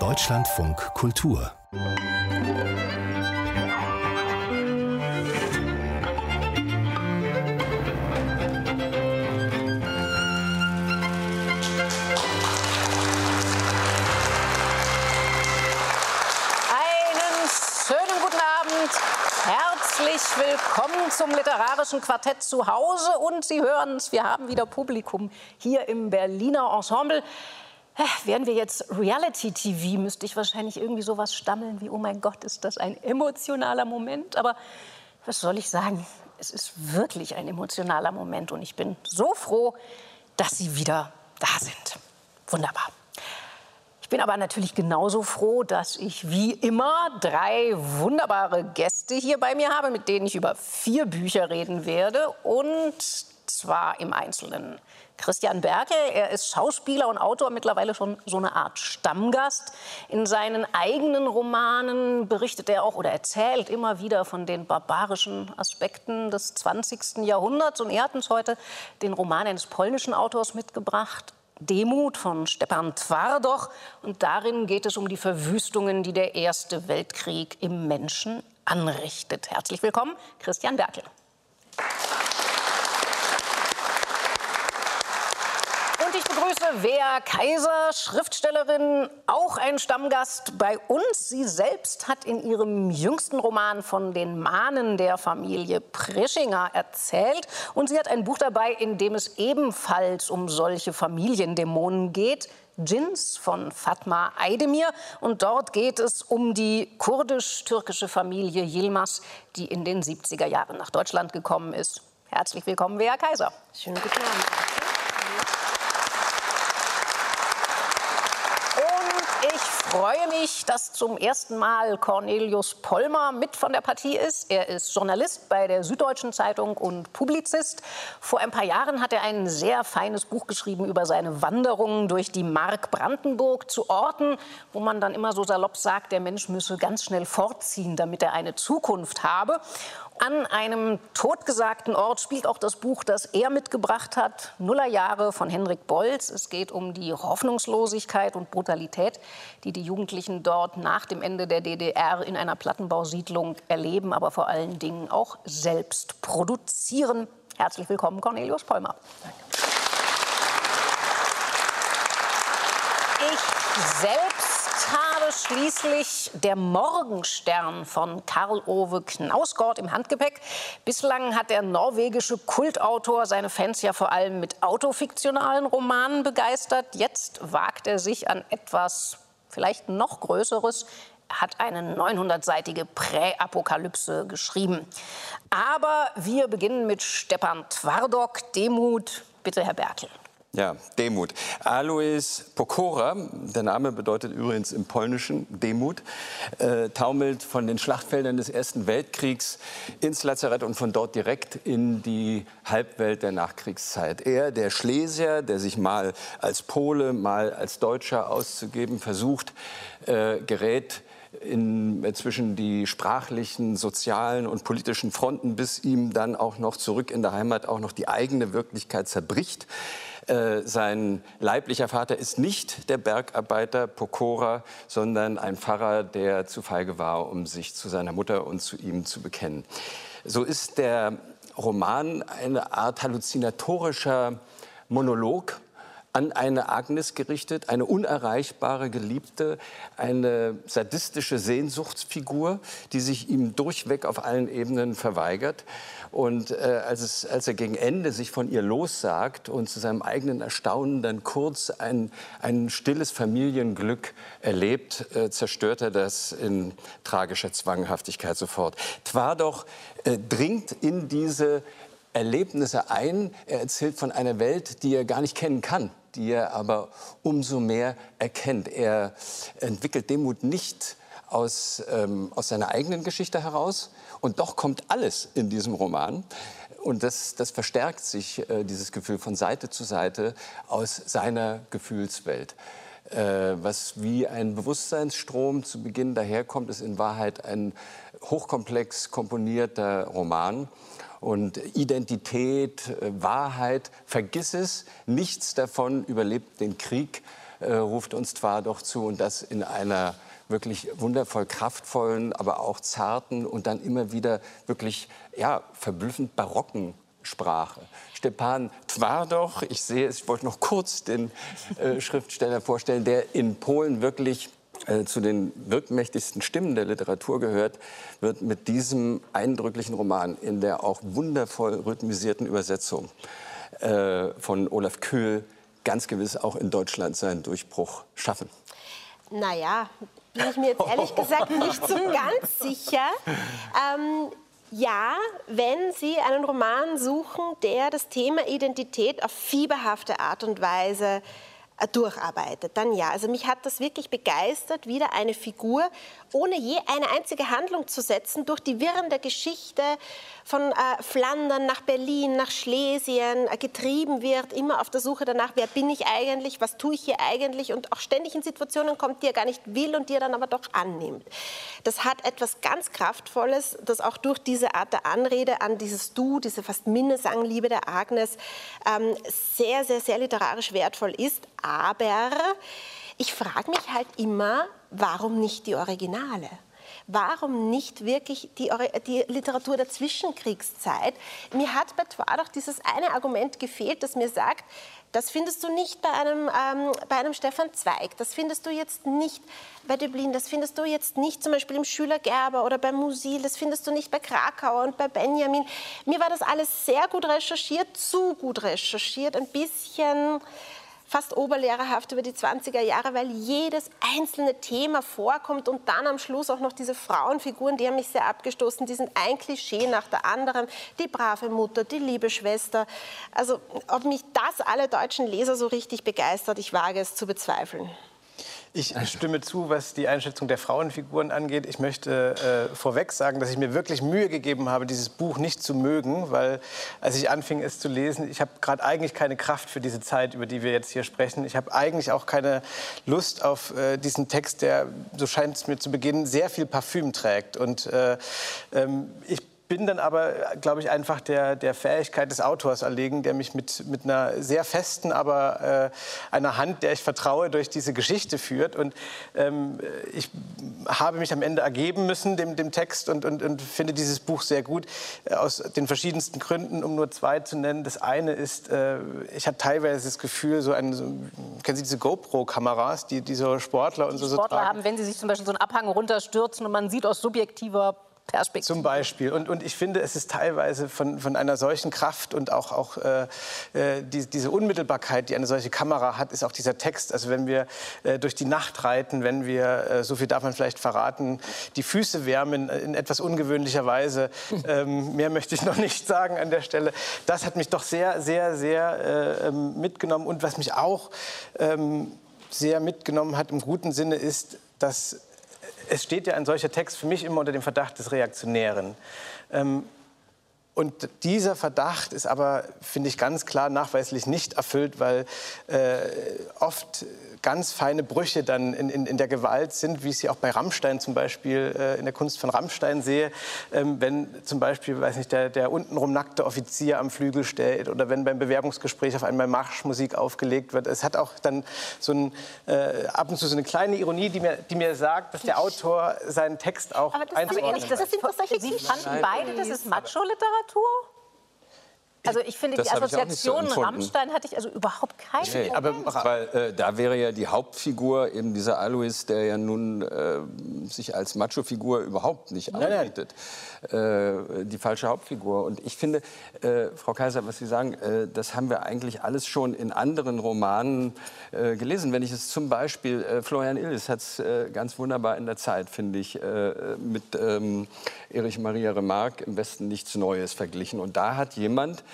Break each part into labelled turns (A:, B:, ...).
A: Deutschlandfunk Kultur
B: Herzlich willkommen zum literarischen Quartett zu Hause. Und Sie hören es, wir haben wieder Publikum hier im Berliner Ensemble. Wären wir jetzt Reality-TV, müsste ich wahrscheinlich irgendwie sowas stammeln wie, oh mein Gott, ist das ein emotionaler Moment. Aber was soll ich sagen? Es ist wirklich ein emotionaler Moment und ich bin so froh, dass Sie wieder da sind. Wunderbar. Ich bin aber natürlich genauso froh, dass ich wie immer drei wunderbare Gäste hier bei mir habe, mit denen ich über vier Bücher reden werde und zwar im Einzelnen. Christian Berke, er ist Schauspieler und Autor, mittlerweile schon so eine Art Stammgast. In seinen eigenen Romanen berichtet er auch oder erzählt immer wieder von den barbarischen Aspekten des 20. Jahrhunderts. Und er hat uns heute den Roman eines polnischen Autors mitgebracht, Demut von Stepan Twardoch. Und darin geht es um die Verwüstungen, die der Erste Weltkrieg im Menschen anrichtet. Herzlich willkommen, Christian Berkel. Wea Kaiser, Schriftstellerin, auch ein Stammgast bei uns. Sie selbst hat in ihrem jüngsten Roman von den Mahnen der Familie Prischinger erzählt. Und sie hat ein Buch dabei, in dem es ebenfalls um solche Familiendämonen geht. Djins von Fatma Aydemir. Und dort geht es um die kurdisch-türkische Familie Yilmaz, die in den 70er Jahren nach Deutschland gekommen ist. Herzlich willkommen, Wea Kaiser.
C: Schönen guten Abend.
B: Freue mich, dass zum ersten Mal Cornelius Pollmer mit von der Partie ist. Er ist Journalist bei der Süddeutschen Zeitung und Publizist. Vor ein paar Jahren hat er ein sehr feines Buch geschrieben über seine Wanderungen durch die Mark Brandenburg zu Orten, wo man dann immer so salopp sagt, der Mensch müsse ganz schnell fortziehen, damit er eine Zukunft habe. An einem totgesagten Ort spielt auch das Buch, das er mitgebracht hat, Nullerjahre von Henrik Bolz. Es geht um die Hoffnungslosigkeit und Brutalität, die die Jugendlichen dort nach dem Ende der DDR in einer Plattenbausiedlung erleben, aber vor allen Dingen auch selbst produzieren. Herzlich willkommen, Cornelius Pollmer. Danke. Ich selbst schließlich der Morgenstern von Karl Ove Knausgård im Handgepäck. Bislang hat der norwegische Kultautor seine Fans ja vor allem mit autofiktionalen Romanen begeistert. Jetzt wagt er sich an etwas vielleicht noch Größeres. Er hat eine 900-seitige Präapokalypse geschrieben. Aber wir beginnen mit Stepan Twardok, Demut. Bitte, Herr Bertel.
D: Ja, Demut. Alois Pokora, der Name bedeutet übrigens im Polnischen Demut, äh, taumelt von den Schlachtfeldern des Ersten Weltkriegs ins Lazarett und von dort direkt in die Halbwelt der Nachkriegszeit. Er, der Schlesier, der sich mal als Pole, mal als Deutscher auszugeben versucht, äh, gerät in, zwischen die sprachlichen, sozialen und politischen Fronten, bis ihm dann auch noch zurück in der Heimat auch noch die eigene Wirklichkeit zerbricht. Äh, sein leiblicher Vater ist nicht der Bergarbeiter Pokora, sondern ein Pfarrer, der zu feige war, um sich zu seiner Mutter und zu ihm zu bekennen. So ist der Roman eine Art halluzinatorischer Monolog an eine Agnes gerichtet, eine unerreichbare Geliebte, eine sadistische Sehnsuchtsfigur, die sich ihm durchweg auf allen Ebenen verweigert. Und äh, als, es, als er gegen Ende sich von ihr lossagt und zu seinem eigenen Erstaunen dann kurz ein, ein stilles Familienglück erlebt, äh, zerstört er das in tragischer Zwanghaftigkeit sofort. Twardoch äh, dringt in diese Erlebnisse ein. Er erzählt von einer Welt, die er gar nicht kennen kann die er aber umso mehr erkennt. Er entwickelt Demut nicht aus, ähm, aus seiner eigenen Geschichte heraus. Und doch kommt alles in diesem Roman. Und das, das verstärkt sich, äh, dieses Gefühl von Seite zu Seite aus seiner Gefühlswelt. Äh, was wie ein Bewusstseinsstrom zu Beginn daherkommt, ist in Wahrheit ein hochkomplex komponierter Roman und Identität, äh, Wahrheit, vergiss es, nichts davon überlebt den Krieg. äh, ruft uns zwar doch zu und das in einer wirklich wundervoll kraftvollen, aber auch zarten und dann immer wieder wirklich ja, verblüffend barocken Sprache. Stepan Twardoch, ich sehe es, ich wollte noch kurz den äh, Schriftsteller vorstellen, der in Polen wirklich äh, zu den wirkmächtigsten Stimmen der Literatur gehört, wird mit diesem eindrücklichen Roman in der auch wundervoll rhythmisierten Übersetzung äh, von Olaf Köhl ganz gewiss auch in Deutschland seinen Durchbruch schaffen.
C: Naja, bin ich mir jetzt ehrlich gesagt nicht so ganz sicher. Ähm, ja, wenn Sie einen Roman suchen, der das Thema Identität auf fieberhafte Art und Weise äh, durcharbeitet, dann ja. Also mich hat das wirklich begeistert, wieder eine Figur, ohne je eine einzige Handlung zu setzen, durch die Wirren der Geschichte von äh, Flandern nach Berlin, nach Schlesien äh, getrieben wird, immer auf der Suche danach, wer bin ich eigentlich, was tue ich hier eigentlich und auch ständig in Situationen kommt, die er gar nicht will und die er dann aber doch annimmt. Das hat etwas ganz Kraftvolles, das auch durch diese Art der Anrede an dieses Du, diese fast Minnesangliebe der Agnes, ähm, sehr, sehr, sehr literarisch wertvoll ist. Aber ich frage mich halt immer, warum nicht die Originale? Warum nicht wirklich die, die, Literatur der Zwischenkriegszeit? Mir hat bei Twardach dieses eine Argument gefehlt, das mir sagt, das findest du nicht bei einem, ähm, bei einem Stefan Zweig, das findest du jetzt nicht bei Dublin, das findest du jetzt nicht zum Beispiel im Schüler Gerber oder bei Musil, das findest du nicht bei Krakauer und bei Benjamin. Mir war das alles sehr gut recherchiert, zu gut recherchiert, ein bisschen fast oberlehrerhaft über die 20er Jahre, weil jedes einzelne Thema vorkommt und dann am Schluss auch noch diese Frauenfiguren, die haben mich sehr abgestoßen, die sind ein Klischee nach der anderen. Die brave Mutter, die liebe Schwester. Also ob mich das alle deutschen Leser so richtig begeistert, ich wage es zu bezweifeln.
E: Ich stimme zu, was die Einschätzung der Frauenfiguren angeht. Ich möchte äh, vorweg sagen, dass ich mir wirklich Mühe gegeben habe, dieses Buch nicht zu mögen, weil als ich anfing, es zu lesen, ich habe gerade eigentlich keine Kraft für diese Zeit, über die wir jetzt hier sprechen. Ich habe eigentlich auch keine Lust auf äh, diesen Text, der, so scheint es mir zu Beginn, sehr viel Parfüm trägt. Und äh, ähm, ich bin dann aber, glaube ich, einfach der, der Fähigkeit des Autors erlegen, der mich mit, mit einer sehr festen, aber äh, einer Hand, der ich vertraue, durch diese Geschichte führt. Und ähm, ich habe mich am Ende ergeben müssen dem, dem Text und, und, und finde dieses Buch sehr gut, äh, aus den verschiedensten Gründen, um nur zwei zu nennen. Das eine ist, äh, ich habe teilweise das Gefühl, so ein, so, kennen Sie diese GoPro-Kameras, die, die so Sportler und
B: die
E: so,
B: Sportler
E: so
B: haben, wenn sie sich zum Beispiel so einen Abhang runterstürzen und man sieht aus subjektiver Perspektive.
E: Zum Beispiel. Und, und ich finde, es ist teilweise von, von einer solchen Kraft und auch, auch äh, äh, die, diese Unmittelbarkeit, die eine solche Kamera hat, ist auch dieser Text. Also wenn wir äh, durch die Nacht reiten, wenn wir, äh, so viel darf man vielleicht verraten, die Füße wärmen in etwas ungewöhnlicher Weise. Ähm, mehr möchte ich noch nicht sagen an der Stelle. Das hat mich doch sehr, sehr, sehr äh, ähm, mitgenommen. Und was mich auch ähm, sehr mitgenommen hat im guten Sinne ist, dass es steht ja ein solcher Text für mich immer unter dem Verdacht des Reaktionären. Ähm, und dieser Verdacht ist aber, finde ich, ganz klar nachweislich nicht erfüllt, weil äh, oft ganz feine Brüche dann in, in, in, der Gewalt sind, wie ich sie auch bei Rammstein zum Beispiel äh, in der Kunst von Rammstein sehe. Ähm, wenn zum Beispiel, weiß nicht, der, der untenrum nackte Offizier am Flügel steht oder wenn beim Bewerbungsgespräch auf einmal Marschmusik aufgelegt wird. Es hat auch dann so ein, äh, ab und zu so eine kleine Ironie, die mir, die mir sagt, dass der Autor seinen Text auch
B: aber das, einzuordnen aber ehrlich, das, sind doch solche Sie fanden beide, das ist Macho-Literatur? Also ich finde, das die Assoziation so Rammstein hatte ich also überhaupt keine. Nee,
D: aber weil, äh, da wäre ja die Hauptfigur eben dieser Alois, der ja nun äh, sich als Macho-Figur überhaupt nicht anbietet. Äh, die falsche Hauptfigur. Und ich finde, äh, Frau Kaiser, was Sie sagen, äh, das haben wir eigentlich alles schon in anderen Romanen äh, gelesen. Wenn ich es zum Beispiel, Florian Illis hat es ganz wunderbar in der Zeit, finde ich, mit ähm, Erich Maria Remarque im Westen nichts Neues verglichen. Und da hat jemand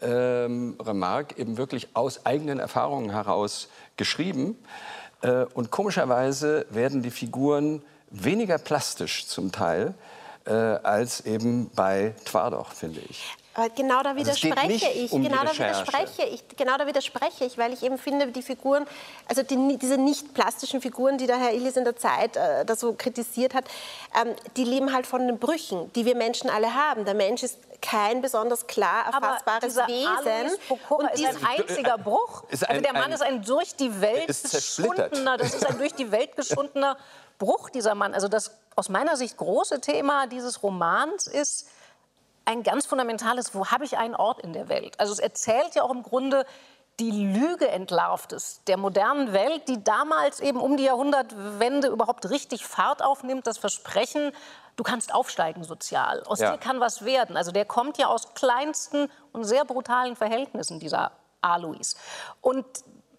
D: ähm, Remarque eben wirklich aus eigenen Erfahrungen heraus geschrieben. Äh, und komischerweise werden die Figuren weniger plastisch zum Teil äh, als eben bei Twardoch, finde ich.
C: Aber genau da
D: Also
C: widerspreche
D: nicht
C: ich.
D: um
C: genau da widerspreche ich. Genau da widerspreche ich, weil ich eben finde, die Figuren, also die, diese nicht plastischen Figuren, die der Herr Illis in der Zeit äh, da so kritisiert hat, ähm, die leben halt von den Brüchen, die wir Menschen alle haben. Der Mensch ist kein besonders klar
B: Aber
C: erfassbares
B: dieser
C: Wesen.
B: Pokora ist ein einziger Bruch.
D: Ist
B: also
D: ein-
B: der Mann
D: ein-
B: ist ein durch die Welt geschundener, das ist ein durch die Welt geschundener Bruch, dieser Mann. Also das aus meiner Sicht große Thema dieses Romans ist ein ganz fundamentales, wo habe ich einen Ort in der Welt? Also es erzählt ja auch im Grunde die Lüge entlarvt der modernen Welt, die damals eben um die Jahrhundertwende überhaupt richtig Fahrt aufnimmt, das Versprechen, du kannst aufsteigen sozial, aus
D: Ja.
B: dir kann was werden. Also der kommt ja aus kleinsten und sehr brutalen Verhältnissen, dieser Alois. Und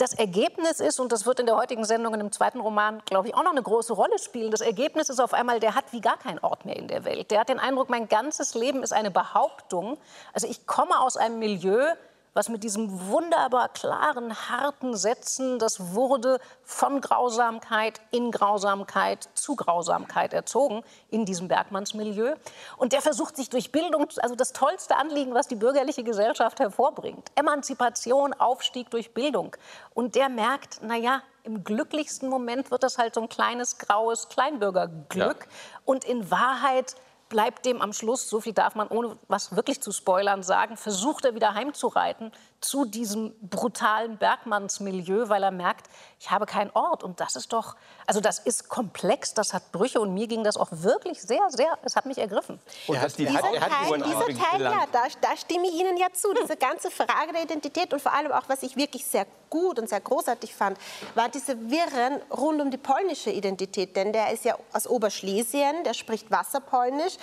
B: das Ergebnis ist, und das wird in der heutigen Sendung in dem zweiten Roman, glaube ich, auch noch eine große Rolle spielen, das Ergebnis ist auf einmal, der hat wie gar keinen Ort mehr in der Welt. Der hat den Eindruck, mein ganzes Leben ist eine Behauptung. Also ich komme aus einem Milieu, was mit diesen wunderbar klaren, harten Sätzen, das wurde von Grausamkeit in Grausamkeit zu Grausamkeit erzogen in diesem Bergmannsmilieu. Und der versucht sich durch Bildung, also das tollste Anliegen, was die bürgerliche Gesellschaft hervorbringt, Emanzipation, Aufstieg durch Bildung. Und der merkt, naja, im glücklichsten Moment wird das halt so ein kleines graues Kleinbürgerglück. Und in Wahrheit bleibt dem am Schluss, so viel darf man ohne was wirklich zu spoilern sagen, versucht er wieder heimzureiten zu diesem brutalen Bergmannsmilieu, weil er merkt, ich habe keinen Ort. Und das ist doch, also das ist komplex, das hat Brüche und mir ging das auch wirklich sehr, sehr, es hat mich ergriffen.
D: Und was die
C: Dieser
D: Frau-
C: Teil, dieser Teil ja, da, da stimme ich Ihnen ja zu. Diese ganze Frage der Identität und vor allem auch, was ich wirklich sehr gut und sehr großartig fand, war diese Wirren rund um die polnische Identität. Denn der ist ja aus Oberschlesien, der spricht Wasserpolnisch.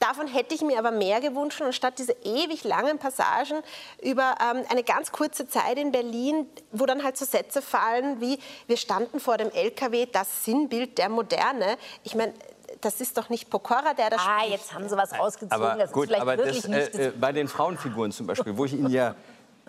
C: Davon hätte ich mir aber mehr gewünscht, anstatt diese ewig langen Passagen über ähm, eine ganz kurze Zeit in Berlin, wo dann halt so Sätze fallen wie, wir standen vor dem LKW, das Sinnbild der Moderne. Ich meine, das ist doch nicht Pokora, der da
B: Ah,
C: spricht.
B: jetzt haben Sie was rausgezogen,
D: Aber
B: das
D: gut,
B: ist vielleicht
D: aber
B: wirklich
D: das,
B: nicht
D: äh, äh, bei den Frauenfiguren zum Beispiel, wo ich Ihnen ja,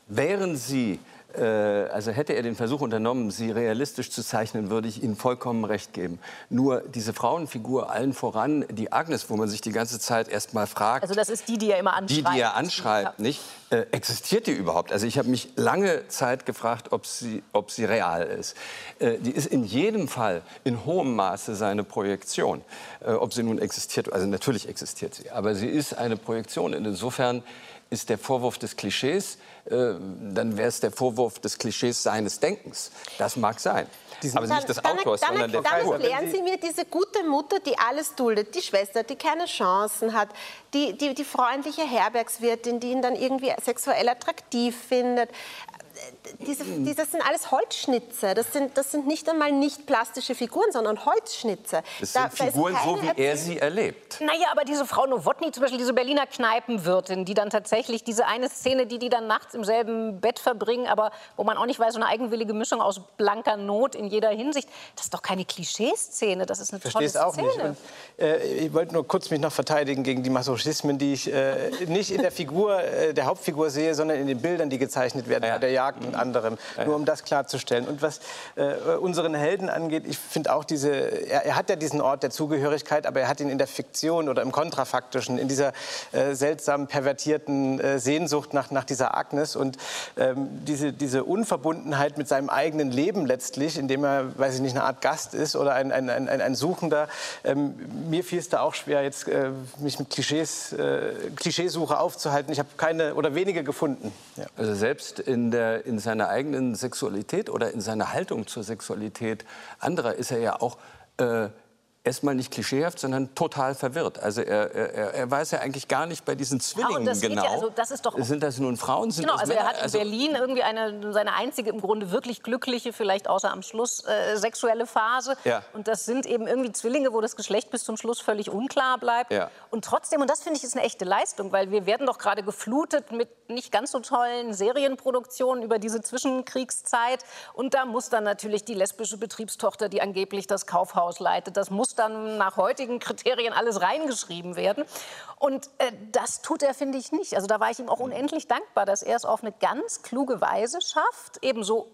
D: wären Sie, äh, also hätte er den Versuch unternommen, sie realistisch zu zeichnen, würde ich Ihnen vollkommen recht geben. Nur diese Frauenfigur allen voran, die Agnes, wo man sich die ganze Zeit erst mal fragt,
B: Also das ist die, die er immer
D: die,
B: anschreibt.
D: die er anschreibt, nicht? Äh, existiert die überhaupt? Also ich habe mich lange Zeit gefragt, ob sie, ob sie real ist. Äh, die ist in jedem Fall in hohem Maße seine Projektion. Äh, ob sie nun existiert, also natürlich existiert sie, aber sie ist eine Projektion. Insofern ist der Vorwurf des Klischees, äh, dann wäre es der Vorwurf des Klischees seines Denkens. Das mag sein. Aber nicht des Autors,
C: dann,
D: sondern der
C: dann erklären Sie mir diese gute Mutter, die alles duldet, die Schwester, die keine Chancen hat, die, die, die freundliche Herbergswirtin, die ihn dann irgendwie sexuell attraktiv findet. Diese, diese sind alles Holzschnitze. Das sind, das sind nicht einmal nicht plastische Figuren, sondern Holzschnitze.
D: Das
C: Da-
D: sind
C: da
D: Figuren so, wie er sie erlebt.
B: Naja, aber diese Frau Nowotny, zum Beispiel diese Berliner Kneipenwirtin, die dann tatsächlich diese eine Szene, die die dann nachts im selben Bett verbringen, aber wo man auch nicht weiß, so eine eigenwillige Mischung aus blanker Not in jeder Hinsicht, das ist doch keine Klischeeszene, das ist eine
E: verstehe
B: tolle
E: es auch nicht.
B: Szene.
E: Und, äh, ich wollte nur kurz mich noch verteidigen gegen die Masochismen, die ich äh, nicht in der Figur, äh, der Hauptfigur sehe, sondern in den Bildern, die gezeichnet werden,
D: Ja.
E: der Jagd und anderem. Nur um das klarzustellen. Und was äh, unseren Helden angeht, ich finde auch diese, er, er hat ja diesen Ort der Zugehörigkeit, aber er hat ihn in der Fiktion oder im Kontrafaktischen, in dieser äh, seltsam pervertierten äh, Sehnsucht nach, nach dieser Agnes und ähm, diese, diese Unverbundenheit mit seinem eigenen Leben letztlich, indem er, weiß ich nicht, eine Art Gast ist oder ein, ein, ein, ein- ein Suchender. Ähm, mir fiel es da auch schwer, jetzt äh, mich mit Klischees, äh, Klischeesuche aufzuhalten. Ich habe keine oder wenige gefunden. Ja.
D: Also selbst in, der, in seiner eigenen Sexualität oder in seiner Haltung zur Sexualität anderer ist er ja auch äh, erstmal nicht klischeehaft, sondern total verwirrt. Also er, er, er weiß ja eigentlich gar nicht bei diesen Zwillingen
B: ja,
D: genau.
B: also das ist doch-
D: sind das nun Frauen? Sind
B: Genau, also
D: Männer?
B: er hat in Berlin irgendwie eine, seine einzige im Grunde wirklich glückliche, vielleicht außer am Schluss, äh, sexuelle Phase.
D: Ja.
B: Und das sind eben irgendwie Zwillinge, wo das Geschlecht bis zum Schluss völlig unklar bleibt.
D: Ja.
B: Und trotzdem, und das finde ich ist eine echte Leistung, weil wir werden doch gerade geflutet mit nicht ganz so tollen Serienproduktionen über diese Zwischenkriegszeit. Und da muss dann natürlich die lesbische Betriebstochter, die angeblich das Kaufhaus leitet, das muss dann nach heutigen Kriterien alles reingeschrieben werden. Und äh, das tut er, finde ich, nicht. Also da war ich ihm auch unendlich dankbar, dass er es auf eine ganz kluge Weise schafft, eben so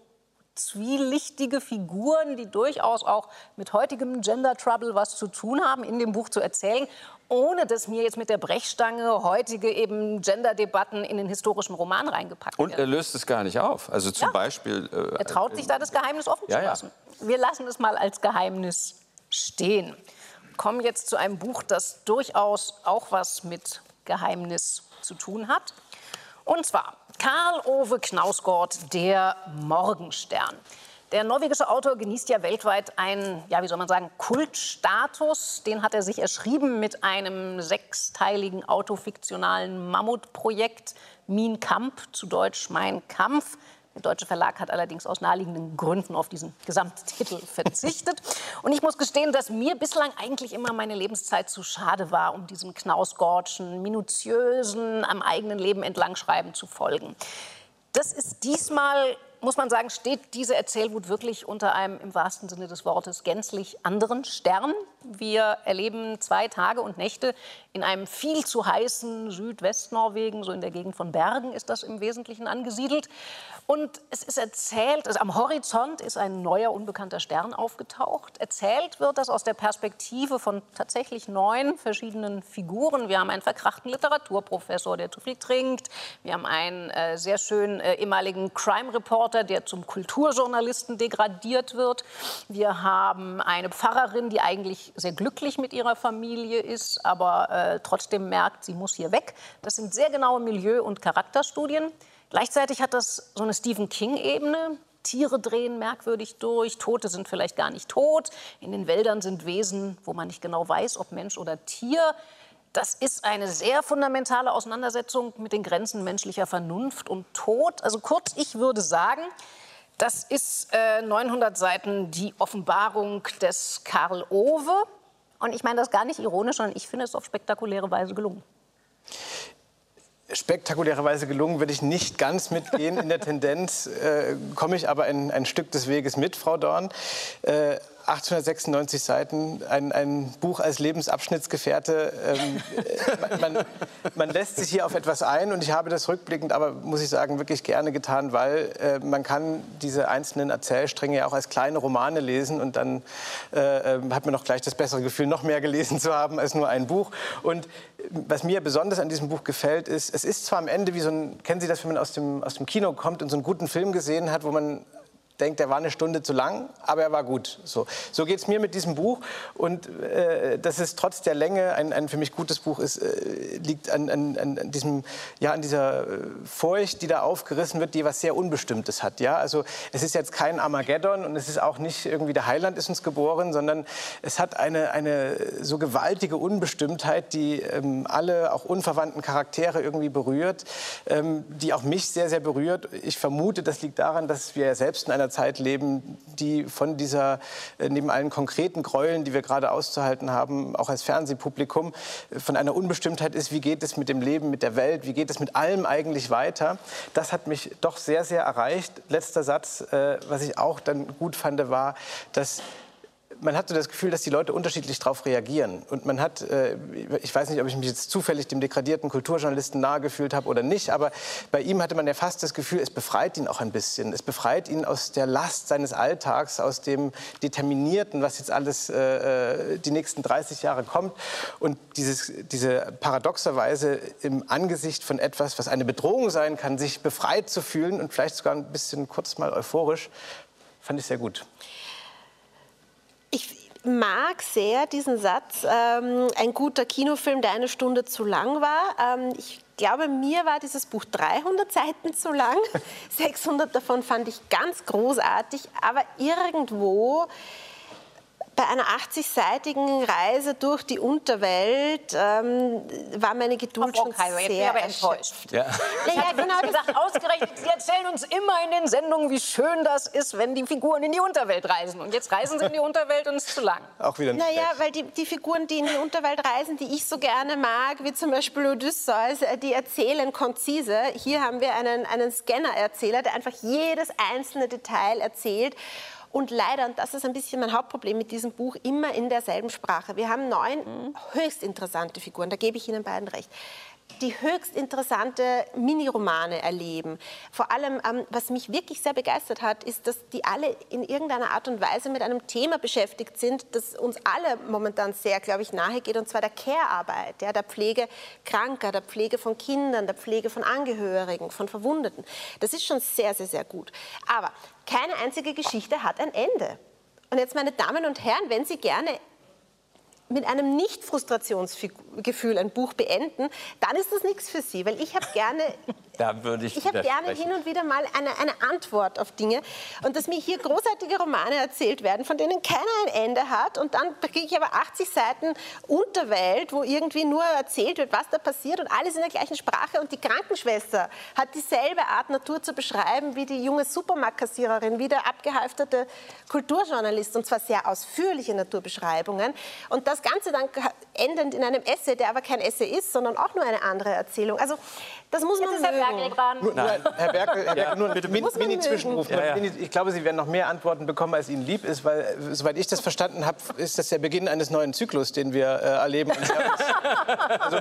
B: zwielichtige Figuren, die durchaus auch mit heutigem Gender Trouble was zu tun haben, in dem Buch zu erzählen, ohne dass mir jetzt mit der Brechstange heutige eben Gender-Debatten in den historischen Roman reingepackt
D: Und er
B: werden.
D: löst es gar nicht auf. Also zum
B: Ja.
D: Beispiel. äh,
B: Er traut sich da das Geheimnis offen
D: Ja,
B: zu
D: ja.
B: lassen. Wir lassen es mal als Geheimnis stehen. Kommen jetzt zu einem Buch, das durchaus auch was mit Geheimnis zu tun hat. Und zwar Karl Ove Knausgård, der Morgenstern. Der norwegische Autor genießt ja weltweit einen, ja, wie soll man sagen, Kultstatus. Den hat er sich erschrieben mit einem sechsteiligen autofiktionalen Mammutprojekt Min Kamp, zu Deutsch Mein Kampf. Der deutsche Verlag hat allerdings aus naheliegenden Gründen auf diesen Gesamttitel verzichtet. Und ich muss gestehen, dass mir bislang eigentlich immer meine Lebenszeit zu schade war, um diesem Knausgårdschen, minutiösen, am eigenen Leben entlangschreiben zu folgen. Das ist diesmal, muss man sagen, steht diese Erzählwut wirklich unter einem im wahrsten Sinne des Wortes gänzlich anderen Stern. Wir erleben zwei Tage und Nächte in einem viel zu heißen Südwestnorwegen, so in der Gegend von Bergen ist das im Wesentlichen angesiedelt. Und es ist erzählt, also am Horizont ist ein neuer, unbekannter Stern aufgetaucht. Erzählt wird das aus der Perspektive von tatsächlich neun verschiedenen Figuren. Wir haben einen verkrachten Literaturprofessor, der zu viel trinkt. Wir haben einen äh, sehr schönen äh, ehemaligen Crime-Reporter, der zum Kulturjournalisten degradiert wird. Wir haben eine Pfarrerin, die eigentlich sehr glücklich mit ihrer Familie ist, aber äh, trotzdem merkt, sie muss hier weg. Das sind sehr genaue Milieu- und Charakterstudien. Gleichzeitig hat das so eine Stephen King-Ebene. Tiere drehen merkwürdig durch, Tote sind vielleicht gar nicht tot. In den Wäldern sind Wesen, wo man nicht genau weiß, ob Mensch oder Tier. Das ist eine sehr fundamentale Auseinandersetzung mit den Grenzen menschlicher Vernunft und Tod. Also kurz, ich würde sagen, das ist äh, 900 Seiten die Offenbarung des Karl Ove. Und ich meine das gar nicht ironisch, sondern ich finde es auf spektakuläre Weise gelungen.
E: spektakulärerweise gelungen, würde ich nicht ganz mitgehen. In der Tendenz äh, komme ich aber ein, ein Stück des Weges mit, Frau Dorn. Äh, 896 Seiten, ein, ein Buch als Lebensabschnittsgefährte. Ähm, äh, man, man lässt sich hier auf etwas ein und ich habe das rückblickend, aber muss ich sagen, wirklich gerne getan, weil äh, man kann diese einzelnen Erzählstränge ja auch als kleine Romane lesen und dann äh, äh, hat man noch gleich das bessere Gefühl, noch mehr gelesen zu haben als nur ein Buch. Und was mir besonders an diesem Buch gefällt, ist, es ist zwar am Ende wie so ein, kennen Sie das, wenn man aus dem, aus dem Kino kommt und so einen guten Film gesehen hat, wo man denkt, der war eine Stunde zu lang, aber er war gut. So, so geht es mir mit diesem Buch. Und äh, dass es trotz der Länge ein, ein für mich gutes Buch ist, äh, liegt an, an, an, diesem, ja, an dieser äh, Furcht, die da aufgerissen wird, die was sehr Unbestimmtes hat. Ja? Also es ist jetzt kein Armageddon und es ist auch nicht irgendwie der Heiland ist uns geboren, sondern es hat eine, eine so gewaltige Unbestimmtheit, die ähm, alle auch unverwandten Charaktere irgendwie berührt, ähm, die auch mich sehr, sehr berührt. Ich vermute, das liegt daran, dass wir selbst in einer Zeit leben, die von dieser, äh, neben allen konkreten Gräueln, die wir gerade auszuhalten haben, auch als Fernsehpublikum, äh, von einer Unbestimmtheit ist, wie geht es mit dem Leben, mit der Welt, wie geht es mit allem eigentlich weiter. Das hat mich doch sehr, sehr erreicht. Letzter Satz, äh, was ich auch dann gut fand, war, dass man hatte das Gefühl, dass die Leute unterschiedlich darauf reagieren. Und man hat, äh, ich weiß nicht, ob ich mich jetzt zufällig dem degradierten Kulturjournalisten nahe gefühlt habe oder nicht, aber bei ihm hatte man ja fast das Gefühl, es befreit ihn auch ein bisschen. Es befreit ihn aus der Last seines Alltags, aus dem Determinierten, was jetzt alles äh, die nächsten 30 Jahre kommt. Und dieses, diese paradoxerweise im Angesicht von etwas, was eine Bedrohung sein kann, sich befreit zu fühlen und vielleicht sogar ein bisschen kurz mal euphorisch, fand ich sehr gut.
C: Ich mag sehr diesen Satz, ähm, ein guter Kinofilm, der eine Stunde zu lang war. Ähm, ich glaube, mir war dieses Buch 300 Seiten zu lang. 600 davon fand ich ganz großartig, aber irgendwo bei einer 80-seitigen Reise durch die Unterwelt ähm, war meine Geduld
B: Frau
C: schon
B: jetzt bin ich
C: sehr
B: aber
C: erschöpft.
B: enttäuscht.
D: Ja.
C: Naja, genau, das
B: gesagt, ausgerechnet, Sie erzählen uns immer in den Sendungen, wie schön das ist, wenn die Figuren in die Unterwelt reisen. Und jetzt reisen sie in die Unterwelt und es ist zu lang.
E: Auch wieder nicht
C: Naja,
E: schlecht.
C: weil die, die Figuren, die in die Unterwelt reisen, die ich so gerne mag, wie zum Beispiel Odysseus, äh, die erzählen konzise. Hier haben wir einen, einen Scanner-Erzähler, der einfach jedes einzelne Detail erzählt. Und leider, und das ist ein bisschen mein Hauptproblem mit diesem Buch, immer in derselben Sprache. Wir haben neun höchst interessante Figuren, da gebe ich Ihnen beiden recht. die höchst interessante Miniromane erleben. Vor allem, ähm, was mich wirklich sehr begeistert hat, ist, dass die alle in irgendeiner Art und Weise mit einem Thema beschäftigt sind, das uns alle momentan sehr, glaube ich, nahe geht, und zwar der Care-Arbeit, ja, der Pflege Kranker, der Pflege von Kindern, der Pflege von Angehörigen, von Verwundeten. Das ist schon sehr, sehr, sehr gut. Aber keine einzige Geschichte hat ein Ende. Und jetzt, meine Damen und Herren, wenn Sie gerne mit einem Nicht-Frustrationsgefühl ein Buch beenden, dann ist das nichts für Sie, weil ich habe gerne,
D: Da würde ich
C: ich habe gerne hin und wieder mal eine, eine Antwort auf Dinge und dass mir hier großartige Romane erzählt werden, von denen keiner ein Ende hat und dann kriege ich aber 80 Seiten Unterwelt, wo irgendwie nur erzählt wird, was da passiert und alles in der gleichen Sprache und die Krankenschwester hat dieselbe Art Natur zu beschreiben wie die junge Supermarktkassiererin, wie der abgehalfterte Kulturjournalist und zwar sehr ausführliche Naturbeschreibungen und das Ganze dann endend in einem Essay, der aber kein Essay ist, sondern auch nur eine andere Erzählung. Also das muss man
B: Jetzt ist Herr. Bergel dran.
E: Nur, Herr Berkel, Herr Berkel, nur
C: man
E: Mini-Zwischenruf.
D: mögen. Ja, ja.
E: Mini- Ich glaube, Sie werden noch mehr Antworten bekommen, als Ihnen lieb ist, weil, äh, soweit ich das verstanden habe, ist das der Beginn eines neuen Zyklus, den wir äh, erleben. Also,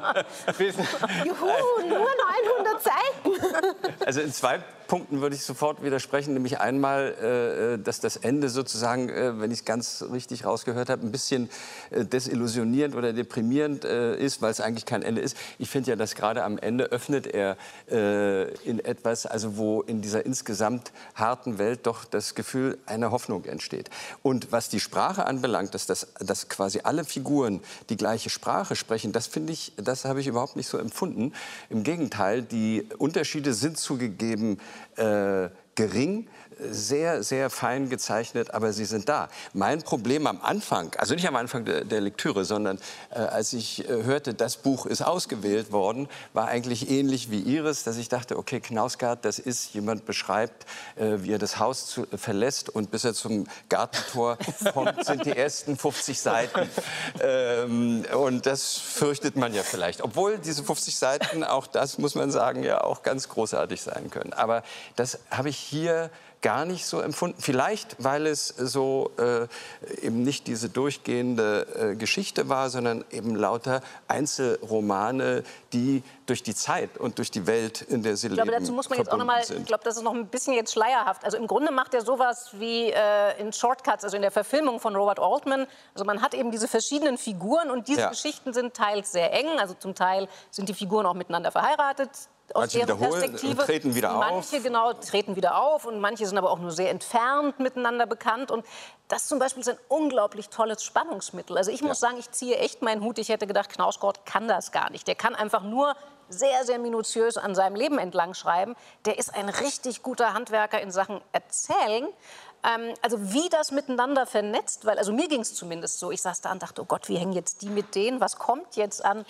E: wissen,
C: Juhu, nur 900 Seiten.
D: Also in zwei Punkten würde ich sofort widersprechen, nämlich einmal, äh, dass das Ende sozusagen, äh, wenn ich es ganz richtig rausgehört habe, ein bisschen äh, desillusionierend oder deprimierend äh, ist, weil es eigentlich kein Ende ist. Ich finde ja, dass gerade am Ende öffnet er äh, in etwas, also wo in dieser insgesamt harten Welt doch das Gefühl einer Hoffnung entsteht. Und was die Sprache anbelangt, dass, das, dass quasi alle Figuren die gleiche Sprache sprechen, das finde ich, das habe ich überhaupt nicht so empfunden. Im Gegenteil, die Unterschiede sind zugegeben äh, gering, sehr, sehr fein gezeichnet, aber sie sind da. Mein Problem am Anfang, also nicht am Anfang der, der Lektüre, sondern äh, als ich äh, hörte, das Buch ist ausgewählt worden, war eigentlich ähnlich wie Ihres, dass ich dachte, okay, Knausgard, das ist, jemand beschreibt, äh, wie er das Haus zu, verlässt und bis er zum Gartentor kommt, sind die ersten 50 Seiten. Ähm, und das fürchtet man ja vielleicht. Obwohl diese 50 Seiten, auch das muss man sagen, ja auch ganz großartig sein können. Aber das habe ich hier gar nicht so empfunden. Vielleicht, weil es so äh, eben nicht diese durchgehende äh, Geschichte war, sondern eben lauter Einzelromane, die durch die Zeit und durch die Welt, in der sie
B: Ich glaube,
D: leben,
B: dazu muss man jetzt auch noch mal, ich glaube, das ist noch ein bisschen jetzt schleierhaft. Also im Grunde macht er sowas wie äh, in Shortcuts, also in der Verfilmung von Robert Altman. Also man hat eben diese verschiedenen Figuren und diese
D: Ja.
B: Geschichten sind teils sehr eng. Also zum Teil sind die Figuren auch miteinander verheiratet. Aus
D: Manche
B: deren Perspektive.
D: treten wieder
B: manche,
D: auf.
B: genau, treten wieder auf und manche sind aber auch nur sehr entfernt miteinander bekannt. Und das zum Beispiel ist ein unglaublich tolles Spannungsmittel. Also ich muss sagen, ich ziehe echt meinen Hut. Ich hätte gedacht, Knausgott kann das gar nicht. Der kann einfach nur sehr, sehr minutiös an seinem Leben entlang schreiben. Der ist ein richtig guter Handwerker in Sachen Erzählen. Ähm, also wie das miteinander vernetzt, weil also mir ging es zumindest so. Ich saß da und dachte, oh Gott, wie hängen jetzt die mit denen? Was kommt jetzt an?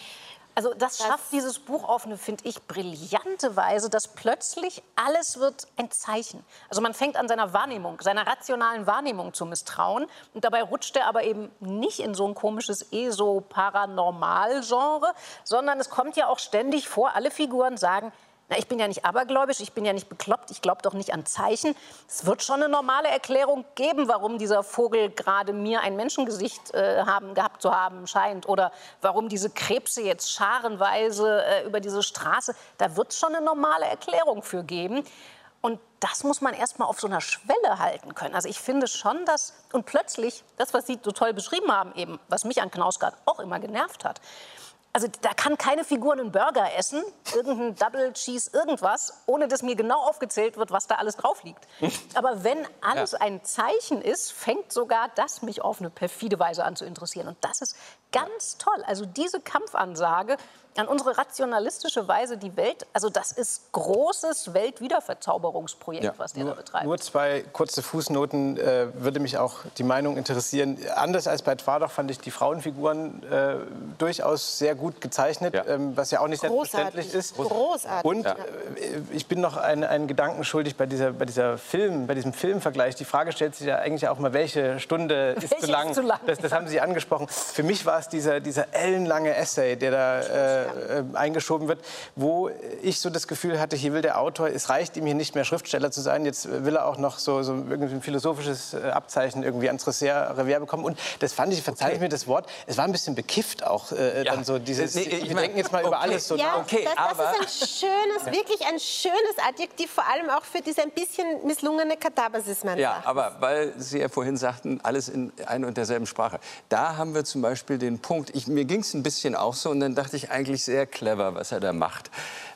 B: Also das schafft dieses Buch auf eine, finde ich, brillante Weise, dass plötzlich alles wird ein Zeichen. Also man fängt an seiner Wahrnehmung, seiner rationalen Wahrnehmung zu misstrauen. Und dabei rutscht er aber eben nicht in so ein komisches ESO-Paranormal-Genre, sondern es kommt ja auch ständig vor, alle Figuren sagen, na, ich bin ja nicht abergläubisch, ich bin ja nicht bekloppt, ich glaube doch nicht an Zeichen. Es wird schon eine normale Erklärung geben, warum dieser Vogel gerade mir ein Menschengesicht äh, haben, gehabt zu haben scheint oder warum diese Krebse jetzt scharenweise äh, über diese Straße. Da wird es schon eine normale Erklärung für geben. Und das muss man erst mal auf so einer Schwelle halten können. Also ich finde schon, dass und plötzlich das, was Sie so toll beschrieben haben, eben, was mich an Knausgard auch immer genervt hat. Also da kann keine Figur einen Burger essen, irgendein Double Cheese, irgendwas, ohne dass mir genau aufgezählt wird, was da alles drauf liegt. Aber wenn alles ein Zeichen ist, fängt sogar das mich auf eine perfide Weise an zu interessieren. Und das ist ganz toll. Also diese Kampfansage an unsere rationalistische Weise die Welt, also das ist großes Weltwiederverzauberungsprojekt,
D: Ja.
B: was der da
E: Nur,
B: betreibt.
E: nur zwei kurze Fußnoten äh, würde mich auch die Meinung interessieren. Anders als bei Twardach fand ich die Frauenfiguren äh, durchaus sehr gut gezeichnet,
D: Ja.
E: ähm, was ja auch nicht
C: Großartig.
E: selbstverständlich ist.
C: Großartig.
E: Und äh, ich bin noch einen, einen Gedanken schuldig bei, dieser, bei, dieser Film, bei diesem Filmvergleich. Die Frage stellt sich ja eigentlich auch mal, welche Stunde ist
B: Welche
E: zu lang?
B: ist zu lang,
E: Das, das haben Sie angesprochen. Für mich war es dieser, dieser ellenlange Essay, der da äh, äh, eingeschoben wird, wo ich so das Gefühl hatte, hier will der Autor, es reicht ihm hier nicht mehr Schriftsteller zu sein, jetzt will er auch noch so, so irgendwie ein philosophisches äh, Abzeichen irgendwie ans Revier bekommen. Und das fand ich, verzeiht okay. mir das Wort, es war ein bisschen bekifft auch äh, ja. dann so dieses, nee, ich wir denken jetzt mal okay. über alles so
C: ja, Okay, das, das ist ein schönes, wirklich ein schönes Adjektiv, vor allem auch für diese ein bisschen misslungene Katabasis,
D: Ja, aber weil Sie ja vorhin sagten, alles in ein und derselben Sprache. Da haben wir zum Beispiel den Punkt, ich, mir ging es ein bisschen auch so und dann dachte ich eigentlich sehr clever, was er da macht.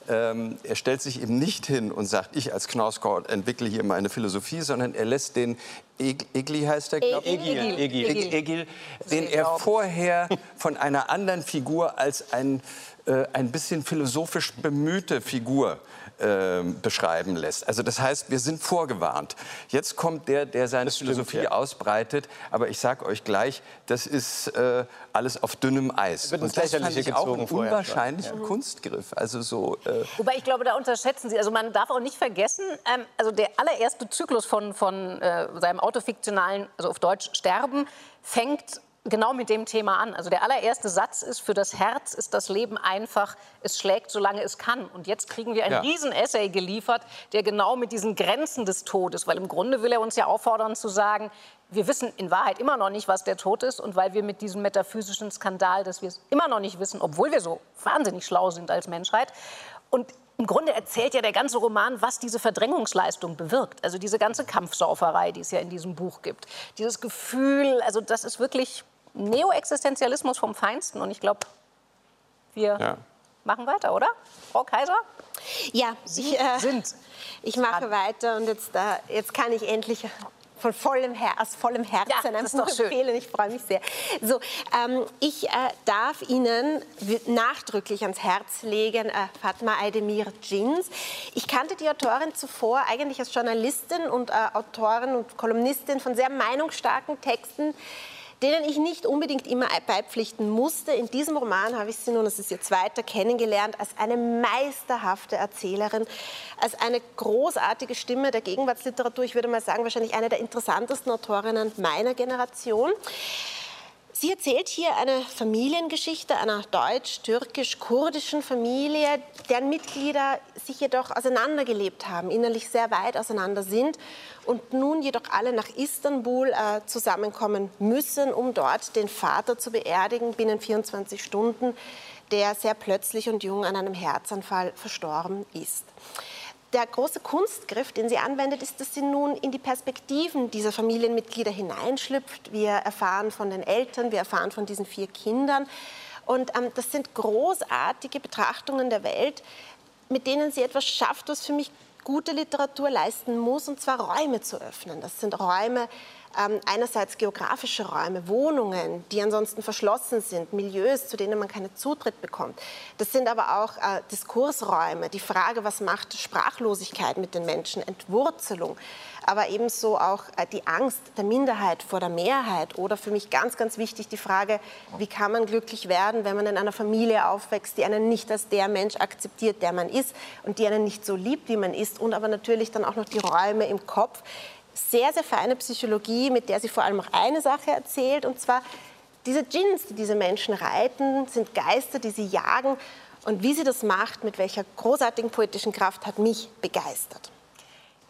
D: Ähm, er stellt sich eben nicht hin und sagt, ich als Knausgård entwickle hier meine Philosophie, sondern er lässt den Egli heißt er, glaube
C: ich. Egil. Egil.
D: Egil. Egil. Egil, den er vorher von einer anderen Figur als ein, äh, ein bisschen philosophisch bemühte Figur äh, beschreiben lässt. Also das heißt, wir sind vorgewarnt. Jetzt kommt der, der seine stimmt, Philosophie ja. ausbreitet. Aber ich sage euch gleich, das ist äh, alles auf dünnem Eis.
E: Wird Und das fand ich auch einen
D: unwahrscheinlichen ja. Kunstgriff. Also so,
B: äh Wobei ich glaube, da unterschätzen Sie. Also man darf auch nicht vergessen, ähm, also der allererste Zyklus von, von äh, seinem autofiktionalen, also auf Deutsch Sterben, fängt genau mit dem Thema an. Also der allererste Satz ist, für das Herz ist das Leben einfach, es schlägt, solange es kann. Und jetzt kriegen wir ein ja. Riesen-Essay geliefert, der genau mit diesen Grenzen des Todes, weil im Grunde will er uns ja auffordern zu sagen, wir wissen in Wahrheit immer noch nicht, was der Tod ist. Und weil wir mit diesem metaphysischen Skandal, dass wir es immer noch nicht wissen, obwohl wir so wahnsinnig schlau sind als Menschheit. Und im Grunde erzählt ja der ganze Roman, was diese Verdrängungsleistung bewirkt. Also diese ganze Kampfsauferei, die es ja in diesem Buch gibt. Dieses Gefühl, also das ist wirklich Neoexistenzialismus vom Feinsten. Und ich glaube, wir ja. machen weiter, oder? Frau Kaiser?
C: Ja,
B: Sie ich, äh, sind.
C: Ich mache weiter und jetzt, äh, jetzt kann ich endlich von vollem Her aus vollem Herzen ja, ein Buch empfehlen. Ich freue mich sehr. So, ähm, ich äh, darf Ihnen nachdrücklich ans Herz legen äh, Fatma Aydemir Jeans. Ich kannte die Autorin zuvor eigentlich als Journalistin und äh, Autorin und Kolumnistin von sehr meinungsstarken Texten denen ich nicht unbedingt immer beipflichten musste. In diesem Roman habe ich sie nun, das ist ihr zweiter, kennengelernt als eine meisterhafte Erzählerin, als eine großartige Stimme der Gegenwartsliteratur. Ich würde mal sagen, wahrscheinlich eine der interessantesten Autorinnen meiner Generation. Sie erzählt hier eine Familiengeschichte einer deutsch-türkisch-kurdischen Familie, deren Mitglieder sich jedoch auseinandergelebt haben, innerlich sehr weit auseinander sind und nun jedoch alle nach Istanbul äh, zusammenkommen müssen, um dort den Vater zu beerdigen binnen 24 Stunden, der sehr plötzlich und jung an einem Herzanfall verstorben ist der große Kunstgriff, den sie anwendet, ist, dass sie nun in die Perspektiven dieser Familienmitglieder hineinschlüpft. Wir erfahren von den Eltern, wir erfahren von diesen vier Kindern. Und ähm, das sind großartige Betrachtungen der Welt, mit denen sie etwas schafft, was für mich gute Literatur leisten muss, und zwar Räume zu öffnen. Das sind Räume, ähm, einerseits geografische Räume, Wohnungen, die ansonsten verschlossen sind, Milieus, zu denen man keinen Zutritt bekommt. Das sind aber auch äh, Diskursräume, die Frage, was macht Sprachlosigkeit mit den Menschen, Entwurzelung, aber ebenso auch äh, die Angst der Minderheit vor der Mehrheit oder für mich ganz, ganz wichtig die Frage, wie kann man glücklich werden, wenn man in einer Familie aufwächst, die einen nicht als der Mensch akzeptiert, der man ist und die einen nicht so liebt, wie man ist und aber natürlich dann auch noch die Räume im Kopf, sehr, sehr feine Psychologie, mit der sie vor allem auch eine Sache erzählt, und zwar diese Djinns, die diese Menschen reiten, sind Geister, die sie jagen. Und wie sie das macht, mit welcher großartigen poetischen Kraft, hat mich begeistert.